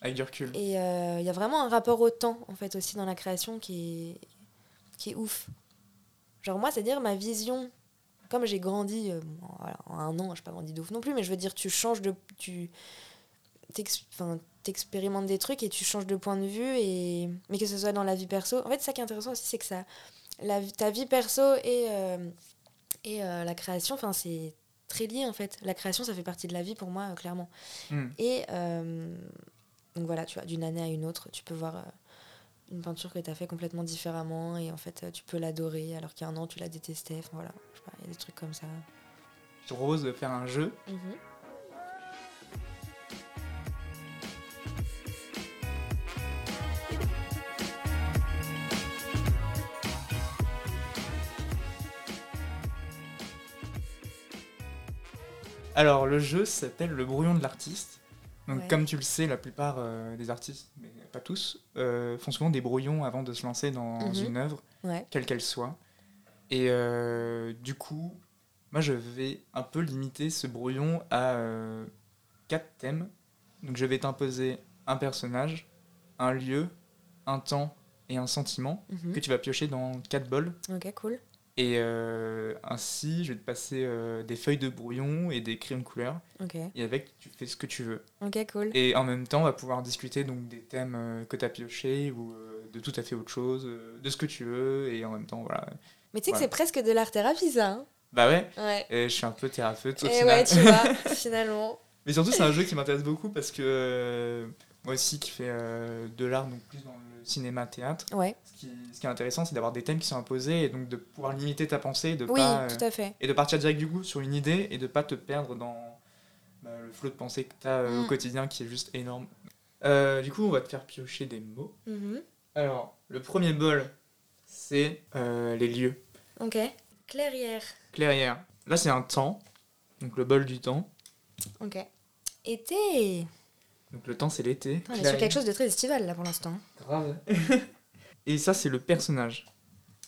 S1: Avec du recul.
S2: Et euh, il y a vraiment un rapport au temps, en fait, aussi dans la création qui est, qui est ouf. Genre, moi, c'est-à-dire ma vision, comme j'ai grandi, euh, voilà, en un an, je n'ai pas grandi de ouf non plus, mais je veux dire, tu changes de. Tu t'expérimentes des trucs et tu changes de point de vue, et, mais que ce soit dans la vie perso. En fait, ça qui est intéressant aussi, c'est que ça, la, ta vie perso et, euh, et euh, la création, enfin, c'est très lié en fait. La création, ça fait partie de la vie pour moi, clairement.
S1: Hmm.
S2: Et donc voilà, tu vois, d'une année à une autre, tu peux voir une peinture que tu as fait complètement différemment et en fait, tu peux l'adorer alors qu'il y a un an, tu la détestais. Enfin voilà, il y a des trucs comme ça.
S1: Je te propose de faire un jeu.
S2: Mhm.
S1: Alors, le jeu s'appelle Le brouillon de l'artiste. Donc,
S2: Ouais.
S1: comme tu le sais, la plupart euh, des artistes, mais pas tous, euh, font souvent des brouillons avant de se lancer dans
S2: Mhm.
S1: une œuvre,
S2: Ouais.
S1: quelle qu'elle soit. Et euh, du coup, moi, je vais un peu limiter ce brouillon à quatre thèmes. Donc, je vais t'imposer un personnage, un lieu, un temps et un sentiment
S2: Mhm.
S1: que tu vas piocher dans quatre bols.
S2: Ok, cool.
S1: Et euh, ainsi, je vais te passer euh, des feuilles de brouillon et des crayons de couleur.
S2: Ok,
S1: Et avec, tu fais ce que tu veux.
S2: ok, cool.
S1: Et en même temps, on va pouvoir discuter donc des thèmes euh, que tu as piochés ou de tout à fait autre chose, de ce que tu veux. Et en même temps, voilà.
S2: Mais tu sais que c'est presque de l'art-thérapie, ça. hein
S1: Bah ouais,
S2: ouais.
S1: et je suis un peu thérapeute au
S2: Et
S1: final.
S2: ouais, tu vois, finalement.
S1: Mais surtout, c'est un jeu qui m'intéresse beaucoup parce que aussi, qui fais euh, de l'art, donc plus dans le cinéma-théâtre,
S2: Ouais.
S1: ce qui, ce qui est intéressant, c'est d'avoir des thèmes qui sont imposés et donc de pouvoir limiter ta pensée, de
S2: Oui,
S1: pas. euh,
S2: tout à fait.
S1: et de partir direct du coup sur une idée et de pas te perdre dans bah, le flot de pensée que tu as au
S2: Mm.
S1: quotidien qui est juste énorme. Euh, du coup, on va te faire piocher des mots.
S2: Mhm.
S1: Alors, le premier bol, c'est euh, les lieux.
S2: Ok. Clairière.
S1: Clairière. Là, c'est un temps, donc le bol du temps.
S2: Ok. Été.
S1: Donc le temps, c'est l'été.
S2: On est sur quelque chose de très estival là pour l'instant.
S1: Grave. et ça, c'est le personnage.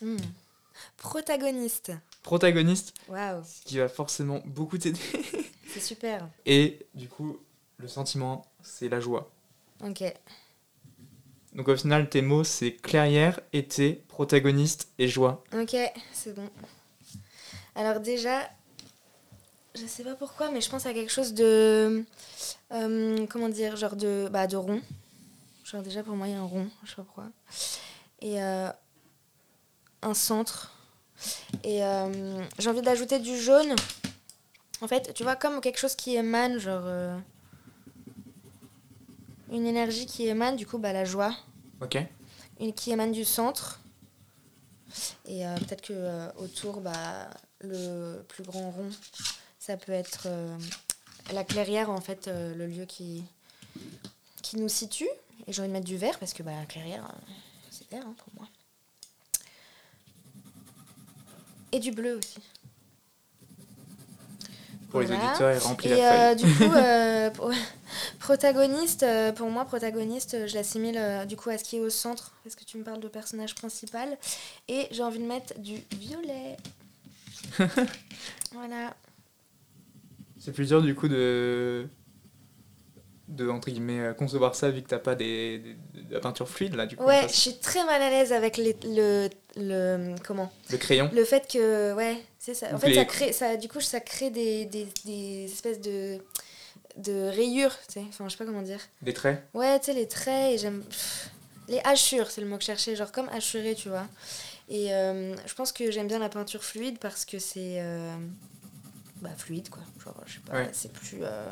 S2: Hmm. Protagoniste.
S1: Protagoniste,
S2: Waouh,
S1: ce qui va forcément beaucoup t'aider.
S2: c'est super.
S1: Et du coup, le sentiment, c'est la joie.
S2: Ok.
S1: Donc au final, tes mots, c'est clairière, été, protagoniste et joie.
S2: Ok, c'est bon. Alors déjà, je sais pas pourquoi, mais je pense à quelque chose de... euh, comment dire Genre de, bah, de rond. Genre déjà pour moi, il y a un rond, je sais pas pourquoi. Et euh, un centre. Et euh, j'ai envie d'ajouter du jaune. En fait, tu vois, comme quelque chose qui émane, genre... une énergie qui émane, du coup, bah, la joie
S1: Ok
S2: une qui émane du centre. Et peut-être que autour, bah, le plus grand rond, ça peut être euh, la clairière, en fait, euh, le lieu qui, qui nous situe. Et j'ai envie de mettre du vert parce que bah, la clairière, euh, c'est vert hein, pour moi. Et du bleu aussi.
S1: Pour les auditeurs, il remplit
S2: Et
S1: la
S2: euh, du coup, euh, pro- protagoniste, euh, pour moi, protagoniste, je l'assimile du coup à ce qui est au centre, parce que tu me parles de personnage principal. Et j'ai envie de mettre du violet. voilà.
S1: C'est plus dur du coup de de entre guillemets euh, concevoir ça vu que t'as pas des, des- de la peinture fluide là du coup
S2: Ouais, je suis très mal à l'aise avec les- le, le. Comment
S1: le crayon
S2: Le fait que. Ouais, c'est ça. En fait,
S1: les-
S2: ça crée, ça, du coup, ça crée des, des, des espèces de, de rayures, tu sais. Enfin, je sais pas comment dire.
S1: des traits
S2: Ouais, tu sais, les traits, et j'aime. Les hachures, c'est le mot que je cherchais, genre comme hachurer, tu vois. Et euh, je pense que j'aime bien la peinture fluide parce que c'est. euh, bah, fluide, quoi. Genre, je sais pas,
S1: Ouais.
S2: c'est plus. euh,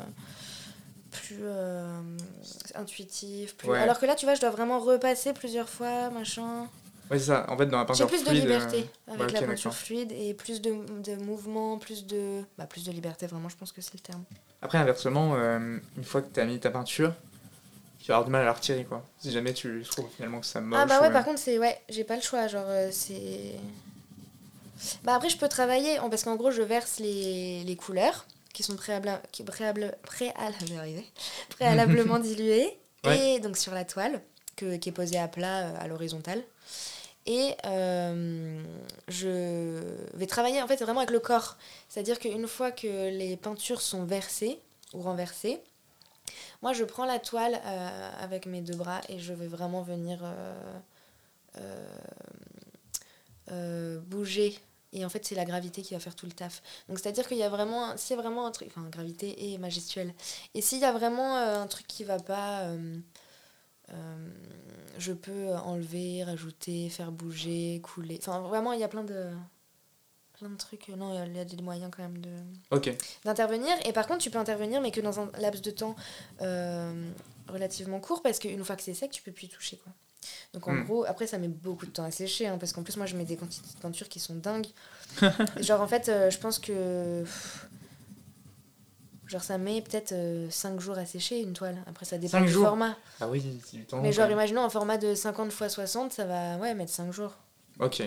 S2: plus euh, intuitif. Plus...
S1: Ouais.
S2: Alors que là, tu vois, je dois vraiment repasser plusieurs fois, machin.
S1: ouais c'est ça en fait dans la
S2: J'ai
S1: peinture
S2: plus de
S1: fluide
S2: liberté
S1: euh,
S2: avec
S1: ok,
S2: la peinture fluide et plus de, de mouvement, plus de. Bah, plus de liberté, vraiment, je pense que c'est le terme.
S1: après inversement une fois que t'as mis ta peinture tu vas avoir du mal à la retirer quoi si jamais tu trouves finalement que ça moche
S2: Ah bah ouais,
S1: ou,
S2: par contre, c'est ouais, j'ai pas le choix, genre euh, c'est Bah après je peux travailler parce qu'en gros, je verse les, les couleurs qui sont préalable, qui, préalable, préalable, je vais y arriver. préalablement diluées
S1: Ouais.
S2: et donc sur la toile que, qui est posée à plat euh, à l'horizontale. Et euh, je vais travailler en fait vraiment avec le corps. C'est-à-dire qu'une fois que les peintures sont versées ou renversées, moi je prends la toile euh, avec mes deux bras et je vais vraiment venir euh, bouger. Et en fait, c'est la gravité qui va faire tout le taf. Donc, c'est-à-dire qu'il y a vraiment, s'il y a vraiment un truc, enfin, gravité et majestuelle. Et s'il y a vraiment euh, un truc qui va pas, euh, euh, je peux enlever, rajouter, faire bouger, couler. Enfin, vraiment, il y a plein de, plein de trucs. Non, il y a des moyens quand même de d'intervenir. Et par contre, tu peux intervenir, mais que dans un laps de temps relativement court, parce qu'une fois que c'est sec, tu peux plus y toucher. Quoi. Donc en
S1: Hmm.
S2: gros, après, ça met beaucoup de temps à sécher, hein, parce qu'en plus, moi, je mets des quantités de peinture qui sont dingues. genre, en fait, euh, je pense que. Genre, ça met peut-être 5 jours à sécher une toile. Après, ça dépend
S1: Cinq
S2: du
S1: jours
S2: format.
S1: Ah oui, c'est du temps.
S2: Mais genre, imaginons un format de 50 x 60, ça va ouais, mettre 5 jours.
S1: Ok.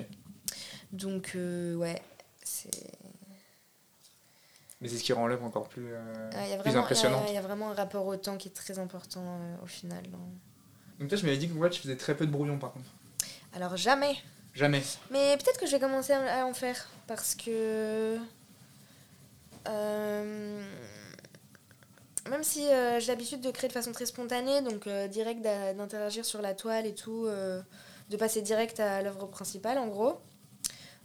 S2: Donc, euh, ouais, c'est.
S1: Mais c'est ce qui rend l'œuvre encore plus, euh,
S2: Ah, Il y, a
S1: plus impressionnante.
S2: il y a- il y a vraiment un rapport au temps qui est très important euh, au final. dans-
S1: Donc toi, je m'avais dit que ouais, tu faisais très peu de brouillon par contre.
S2: Alors jamais.
S1: Jamais.
S2: Mais peut-être que je vais commencer à en faire parce que euh, même si euh, j'ai l'habitude de créer de façon très spontanée, donc euh, direct d'interagir sur la toile et tout, de passer direct à l'œuvre principale en gros.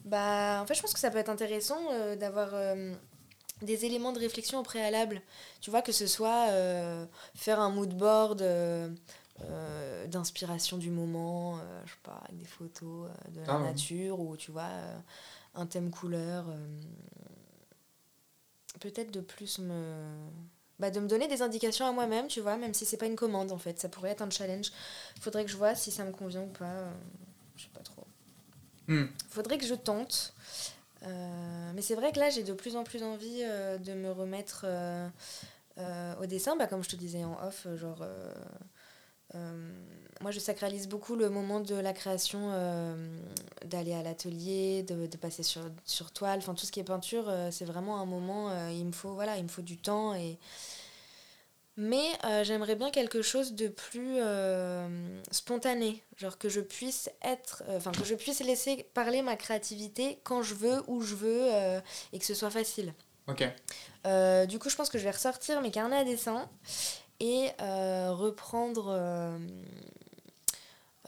S2: Bah en fait je pense que ça peut être intéressant d'avoir des éléments de réflexion au préalable. Tu vois que ce soit euh, faire un mood board. euh, euh, d'inspiration du moment, euh, je sais pas, avec des photos euh, de la
S1: Ah ouais.
S2: nature ou tu vois, un thème couleur. Peut-être de plus me. Bah, de me donner des indications à moi-même, tu vois, même si c'est pas une commande en fait. Ça pourrait être un challenge. Faudrait que je vois si ça me convient ou pas. je sais pas trop.
S1: Hmm.
S2: Faudrait que je tente. Mais c'est vrai que là, j'ai de plus en plus envie de me remettre au dessin. Bah, comme je te disais en off, genre. Euh, moi, je sacralise beaucoup le moment de la création, euh, d'aller à l'atelier, de, de passer sur, sur toile. Enfin, tout ce qui est peinture, euh, c'est vraiment un moment. il me faut voilà, il me faut du temps et. Mais j'aimerais bien quelque chose de plus spontané, genre que je puisse être, enfin que je puisse laisser parler ma créativité quand je veux, où je veux, et que ce soit facile.
S1: Ok.
S2: Du coup, je pense que je vais ressortir mes carnets à dessin et euh, reprendre. euh,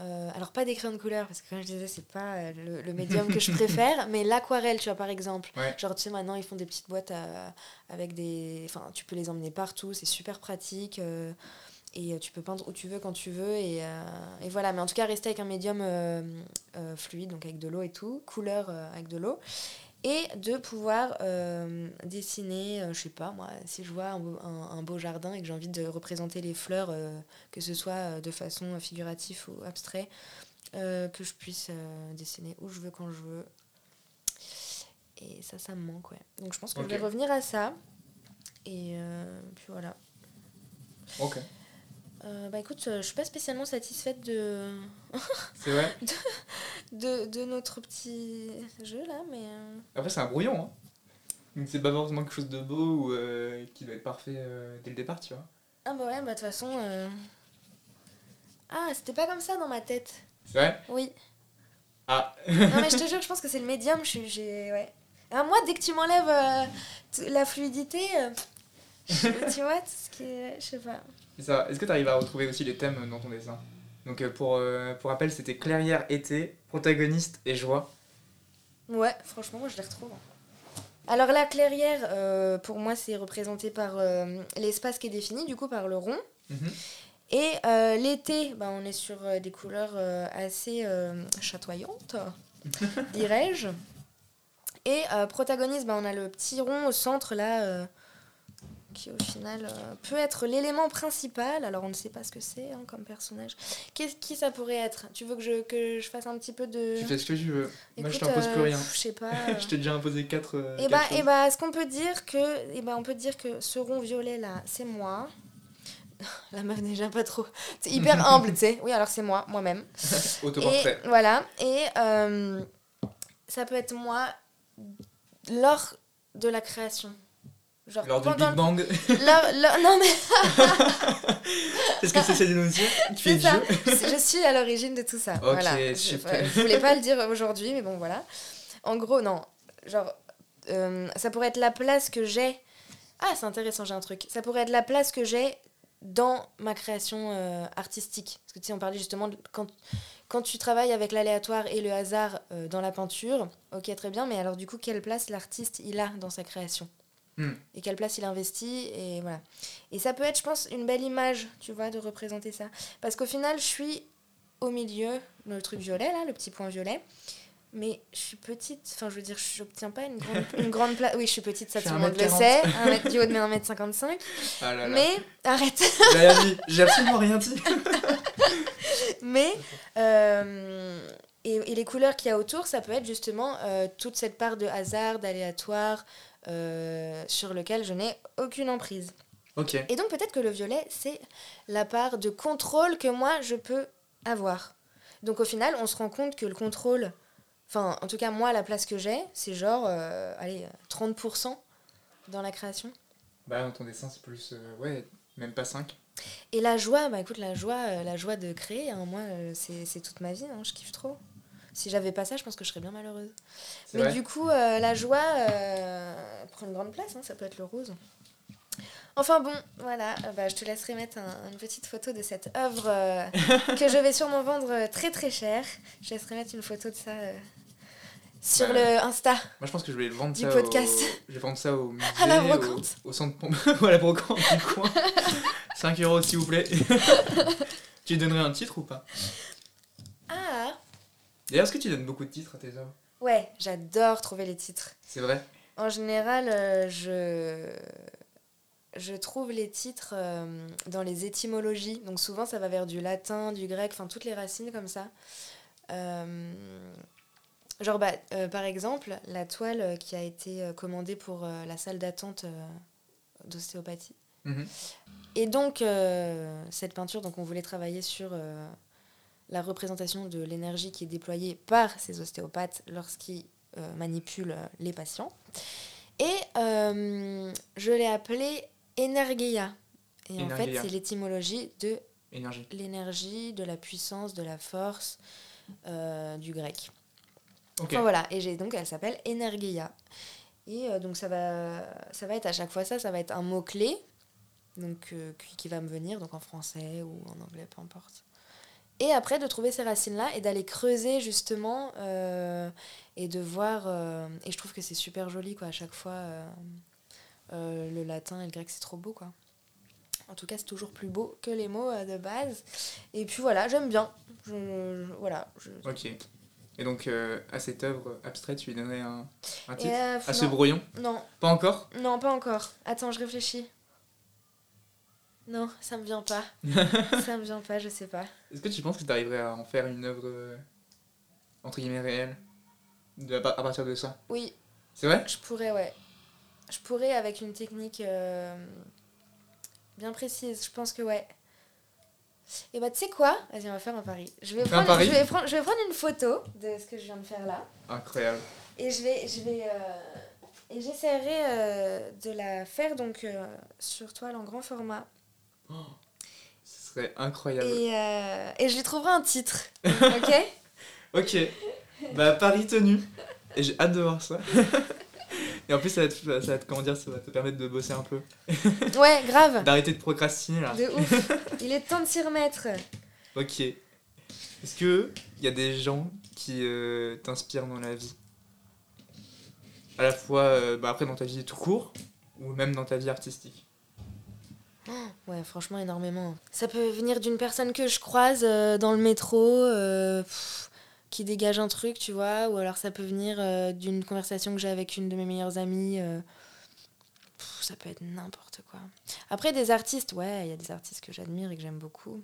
S2: euh, alors, pas des crayons de couleur, parce que comme je disais, c'est pas le, le médium que je préfère, mais l'aquarelle, tu vois, par exemple.
S1: Ouais.
S2: Genre, tu sais, maintenant, ils font des petites boîtes à- avec des. Enfin, tu peux les emmener partout, c'est super pratique. euh, et tu peux peindre où tu veux, quand tu veux. Et, euh, et voilà, mais en tout cas, rester avec un médium fluide, donc avec de l'eau et tout, couleur avec de l'eau. Et de pouvoir euh, dessiner, euh, je sais pas moi, si je vois un beau, un- un beau jardin et que j'ai envie de représenter les fleurs, euh, que ce soit euh, de façon figurative ou abstrait, que je puisse dessiner où je veux, quand je veux. Et ça, ça me manque, ouais. Donc je pense que
S1: Ok.
S2: je vais revenir à ça. Et puis voilà.
S1: Ok.
S2: Euh, bah écoute, euh, je suis pas spécialement satisfaite de,
S1: C'est vrai.
S2: de, de notre petit jeu là, mais... euh,
S1: Après, c'est un brouillon. Hein. Donc c'est pas forcément quelque chose de beau ou euh, qui doit être parfait euh, dès le départ, tu vois.
S2: Ah bah ouais, bah de toute façon... euh, Ah, c'était pas comme ça dans ma tête.
S1: C'est vrai
S2: Oui.
S1: Ah.
S2: Non mais je te jure, je pense que c'est le médium, je suis... j'ai- Ouais. Ah, moi, dès que tu m'enlèves la fluidité, tu vois, tout ce qui est... Je sais pas.
S1: C'est ça. Est-ce que tu arrives à retrouver aussi les thèmes dans ton dessin? Donc euh, pour, euh, pour rappel, c'était clairière, été, protagoniste et joie.
S2: Ouais, franchement, moi je les retrouve. Alors la clairière, euh, pour moi, c'est représenté par euh, l'espace qui est défini, du coup par le rond.
S1: Mhm.
S2: Et l'été, bah, on est sur des couleurs assez chatoyantes, dirais-je. Et protagoniste, bah, on a le petit rond au centre là, qui au final euh, peut être l'élément principal. Alors on ne sait pas ce que c'est hein, comme personnage. Qu'est-ce qui ça pourrait être? Tu veux que je, que je fasse un petit peu de...
S1: Tu fais ce que tu veux. Moi, je
S2: Écoute,
S1: t'impose
S2: euh,
S1: plus rien.
S2: Je sais pas.
S1: je t'ai déjà imposé 4 euh,
S2: Et
S1: quatre
S2: bah,
S1: choses.
S2: et bah, est-ce qu'on peut dire que, et bah, on peut dire que ce rond violet là, c'est moi. La meuf déjà pas trop. C'est hyper humble, tu sais. Oui, alors c'est moi, moi-même.
S1: Autoportrait.
S2: Et voilà. Et euh, ça peut être moi lors de la création. Genre
S1: Lors du Big Bang,
S2: non mais
S1: est-ce que c'est ça.
S2: C'est- Je suis à l'origine de tout ça. Voilà. Je, je voulais pas le dire aujourd'hui, mais bon voilà. En gros, non. Genre, euh, ça pourrait être la place que j'ai. Ah, c'est intéressant, j'ai un truc. Ça pourrait être la place que j'ai dans ma création euh, artistique. Parce que tu sais, on parlait justement de quand, quand tu travailles avec l'aléatoire et le hasard euh, dans la peinture. Ok, très bien, mais alors du coup, quelle place l'artiste il a dans sa création?
S1: Hmm.
S2: Et quelle place il investit et voilà. Et ça peut être, je pense, une belle image, tu vois, de représenter ça. Parce qu'au final, je suis au milieu, le truc violet, là, le petit point violet. Mais je suis petite, enfin je veux dire, je n'obtiens pas une grande, une grande place. Oui, je suis petite, ça tout le monde le
S1: 1m40.
S2: sait. Un mètre du haut de mes 1m55.
S1: Ah là là.
S2: Mais, arrête
S1: J'ai absolument rien dit.
S2: Mais, euh, et, et les couleurs qu'il y a autour, ça peut être justement euh, toute cette part de hasard, d'aléatoire, euh, sur lequel je n'ai aucune emprise. Et donc peut-être que le violet, c'est la part de contrôle que moi, je peux avoir. Donc au final, on se rend compte que le contrôle, enfin en tout cas moi, la place que j'ai, c'est genre, euh, allez, 30% dans la création.
S1: Bah, dans ton dessin, c'est plus. euh, ouais, même pas 5.
S2: Et la joie, bah écoute, la joie, la joie de créer, hein, moi, c'est c'est toute ma vie, hein, je kiffe trop. Si j'avais pas ça, je pense que je serais bien malheureuse. Mais
S1: vrai.
S2: du coup, euh, la joie euh, prend une grande place, hein, ça peut être le rose. Enfin bon, voilà, euh, bah, je te laisserai mettre un- une petite photo de cette œuvre euh, que je vais sûrement vendre très très cher. Je laisserai mettre une photo de ça sur le Insta.
S1: Moi, je pense que je vais le vendre
S2: Du
S1: ça
S2: podcast.
S1: Au... Je vais vendre ça au musée,
S2: À la
S1: au-
S2: brocante.
S1: Au, centre pompe, ou à la brocante du coin. 5 euros, s'il vous plaît. tu donnerais un titre ou pas? D'ailleurs, est-ce que tu donnes beaucoup de titres à tes œuvres
S2: Ouais, j'adore trouver les titres.
S1: C'est vrai?
S2: En général, euh, je, je trouve les titres euh, dans les étymologies. Donc souvent, ça va vers du latin, du grec, enfin toutes les racines comme ça. Euh, genre, bah, par exemple, la toile qui a été commandée pour la salle d'attente d'ostéopathie.
S1: Mhm.
S2: Et donc, cette peinture, donc on voulait travailler sur la représentation de l'énergie qui est déployée par ces ostéopathes lorsqu'ils euh, manipulent euh, les patients. Et euh, je l'ai appelée Energeia. Et en fait, c'est l'étymologie de
S1: Énergie.
S2: l'énergie, de la puissance, de la force euh, du grec.
S1: Ok.
S2: Enfin voilà, et j'ai donc elle s'appelle Energeia. Et donc ça va, ça va être à chaque fois ça, ça va être un mot-clé, donc qui, qui va me venir, donc en français ou en anglais, peu importe. Et après de trouver ces racines-là et d'aller creuser justement euh, et de voir. euh, et je trouve que c'est super joli quoi, à chaque fois. euh, le latin et le grec, c'est trop beau quoi. En tout cas, c'est toujours plus beau que les mots de base. Et puis voilà, j'aime bien. Je, je- voilà. je-
S1: Ok. Et donc, euh, à cette œuvre abstraite, tu lui donnerais un, un titre?
S2: euh,
S1: À ce brouillon?
S2: Non,
S1: Pas encore?
S2: Non, pas encore. Attends, je réfléchis. Non, ça me vient pas. ça me vient pas, je sais pas.
S1: Est-ce que tu penses que tu arriverais à en faire une œuvre euh, entre guillemets réelle? De, à partir de ça?
S2: Oui,
S1: C'est vrai?
S2: Je pourrais, ouais. Je pourrais avec une technique euh, bien précise. Je pense que ouais. Et bah tu sais quoi? Vas-y, on va faire un pari. Je vais, prendre,
S1: pari?
S2: je, vais prendre, je vais prendre une photo de ce que je viens de faire là.
S1: Incroyable.
S2: Et je vais, je vais, euh, et j'essaierai de la faire donc sur toile en grand format.
S1: Ce serait incroyable.
S2: Et, euh, et je lui trouverai un titre. ok
S1: Ok. Bah, Paris tenu. Et j'ai hâte de voir ça. Et en plus, ça va, te, ça va te- comment dire, ça va te permettre de bosser un peu.
S2: Ouais, grave.
S1: D'arrêter de procrastiner là.
S2: De ouf. Il est temps de s'y remettre.
S1: Ok. Est-ce que il y a des gens qui euh, t'inspirent dans la vie? À la fois, euh, bah, après dans ta vie tout court, ou même dans ta vie artistique?
S2: Ouais, franchement, énormément. Ça peut venir d'une personne que je croise euh, dans le métro, euh, pff, qui dégage un truc, tu vois, ou alors ça peut venir euh, d'une conversation que j'ai avec une de mes meilleures amies. pff, ça peut être n'importe quoi. Après, des artistes, ouais, il y a des artistes que j'admire et que j'aime beaucoup.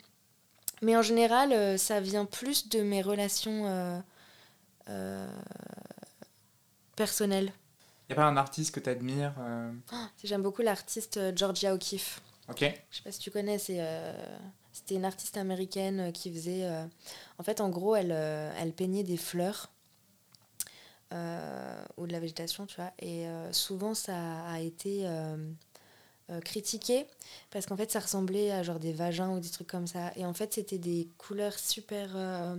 S2: Mais en général, ça vient plus de mes relations personnelles.
S1: Y a pas un artiste que t'admires euh,
S2: J'aime beaucoup l'artiste Georgia O'Keeffe.
S1: Ok.
S2: Je sais pas si tu connais, c'est, euh, c'était une artiste américaine euh, qui faisait. euh, en fait, en gros, elle, elle peignait des fleurs ou de la végétation, tu vois. Et souvent, ça a été critiqué parce qu'en fait, ça ressemblait à genre des vagins ou des trucs comme ça. Et en fait, c'était des couleurs super. euh,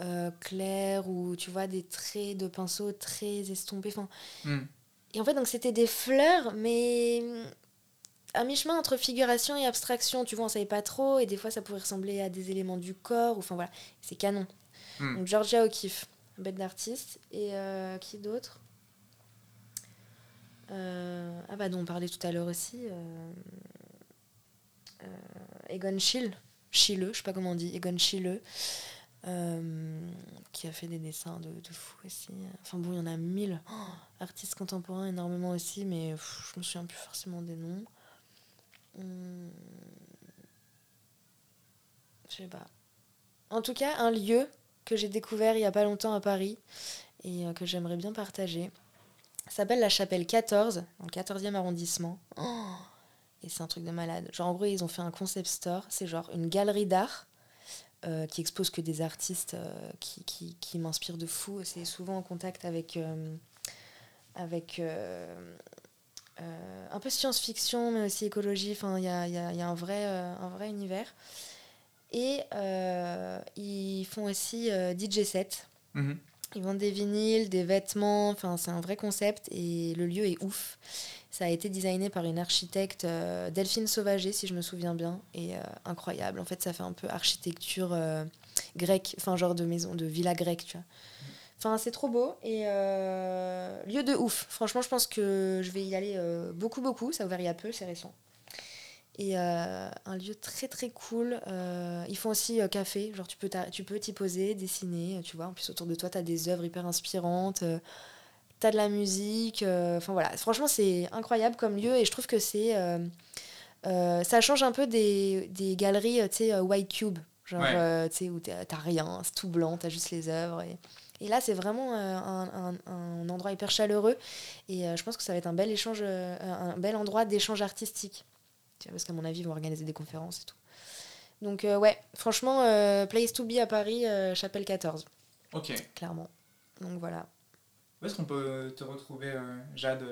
S2: euh, claires ou tu vois des traits de pinceau très estompés enfin,
S1: Hmm.
S2: et en fait, donc c'était des fleurs, mais à mi-chemin entre figuration et abstraction. Tu vois, on savait pas trop, et des fois ça pouvait ressembler à des éléments du corps. ou Enfin voilà, c'est canon.
S1: Hmm.
S2: Donc Georgia O'Keeffe, bête d'artiste. Et euh, qui d'autre? Euh, Ah bah dont on parlait tout à l'heure aussi. Euh, Egon Schiele. Schiele, je sais pas comment on dit. Egon Schiele. euh, qui a fait des dessins de, de fou aussi. Enfin bon, il y en a mille. Oh, artistes contemporains énormément aussi, mais pff, je me souviens plus forcément des noms. Hum, je sais pas. En tout cas, un lieu que j'ai découvert il y a pas longtemps à Paris et euh, que j'aimerais bien partager. S'appelle la Chapelle 14, dans le 14e arrondissement. Oh, et c'est un truc de malade. Genre, en gros, ils ont fait un concept store. C'est genre une galerie d'art euh, qui expose que des artistes euh, qui, m'inspirent de fou. C'est souvent en contact avec, un peu science-fiction, mais aussi écologie. Enfin, il y a, y a- il y a un, vrai, euh, un vrai univers. Et euh, ils font aussi euh, DJ set.
S1: Mhm.
S2: Ils vendent des vinyles, des vêtements, enfin c'est un vrai concept et le lieu est ouf. Ça a été designé par une architecte, euh, Delphine Sauvager si je me souviens bien, et euh, incroyable. En fait ça fait un peu architecture euh, grecque, enfin genre de maison, de villa grecque, tu vois. Enfin c'est trop beau et euh, lieu de ouf. Franchement je pense que je vais y aller euh, beaucoup beaucoup, ça a ouvert il y a peu, c'est récent. Et euh, un lieu très très cool. Ils font aussi café, genre tu peux tu peux t'y poser, dessiner, tu vois. En plus autour de toi, tu as des œuvres hyper inspirantes, tu as de la musique. Enfin voilà, franchement c'est incroyable comme lieu et je trouve que c'est... ça change un peu des, des galeries, tu sais, White Cube. Genre,
S1: Ouais.
S2: tu sais, où t'as t'as rien, c'est tout blanc, t'as juste les œuvres. Et, et là, c'est vraiment euh, un, un- un endroit hyper chaleureux. Et euh, je pense que ça va être un bel échange, euh, un bel endroit d'échange artistique. Parce qu'à mon avis, ils vont organiser des conférences et tout. Donc, euh, ouais, franchement, euh, Place to Be à Paris, euh, Chapelle 14,
S1: Ok.
S2: clairement. Donc voilà.
S1: Où est-ce qu'on peut te retrouver, Jade,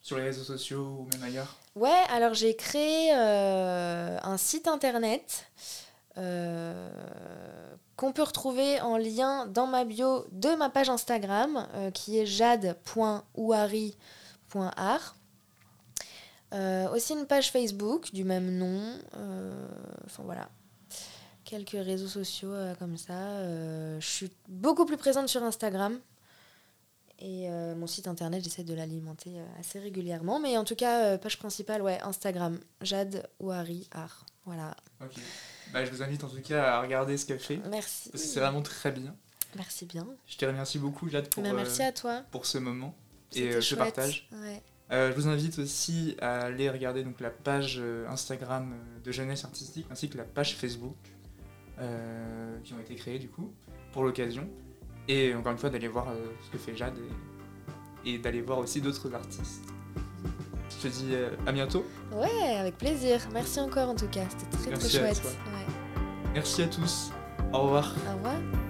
S1: sur les réseaux sociaux ou même ailleurs?
S2: Ouais, alors j'ai créé un site internet qu'on peut retrouver en lien dans ma bio de ma page Instagram euh, qui est jade.ouari.art. Euh, aussi une page Facebook du même nom. euh, Enfin voilà. Quelques réseaux sociaux euh, comme ça. Euh, je suis beaucoup plus présente sur Instagram. Et euh, mon site internet, j'essaie de l'alimenter euh, assez régulièrement. Mais en tout cas, euh, page principale, ouais, Instagram, Jade Ouari Art. Voilà.
S1: Bah, je vous invite en tout cas à regarder ce qu'elle fait,
S2: Merci.
S1: parce que c'est vraiment très bien.
S2: Merci bien.
S1: Je te remercie beaucoup, Jade, pour,
S2: Mais
S1: euh,
S2: merci à toi.
S1: pour ce moment et euh, ce
S2: chouette.
S1: partage.
S2: Ouais.
S1: Euh, je vous invite aussi à aller regarder donc, la page euh, Instagram de Jeunesse Artistique ainsi que la page Facebook qui ont été créées du coup pour l'occasion. Et encore une fois d'aller voir ce que fait Jade et, et d'aller voir aussi d'autres artistes. Je te dis euh, à bientôt.
S2: Ouais, avec plaisir. Merci encore en tout cas. C'était très
S1: Merci
S2: très chouette. Ouais.
S1: Merci à tous. Au revoir.
S2: Au revoir.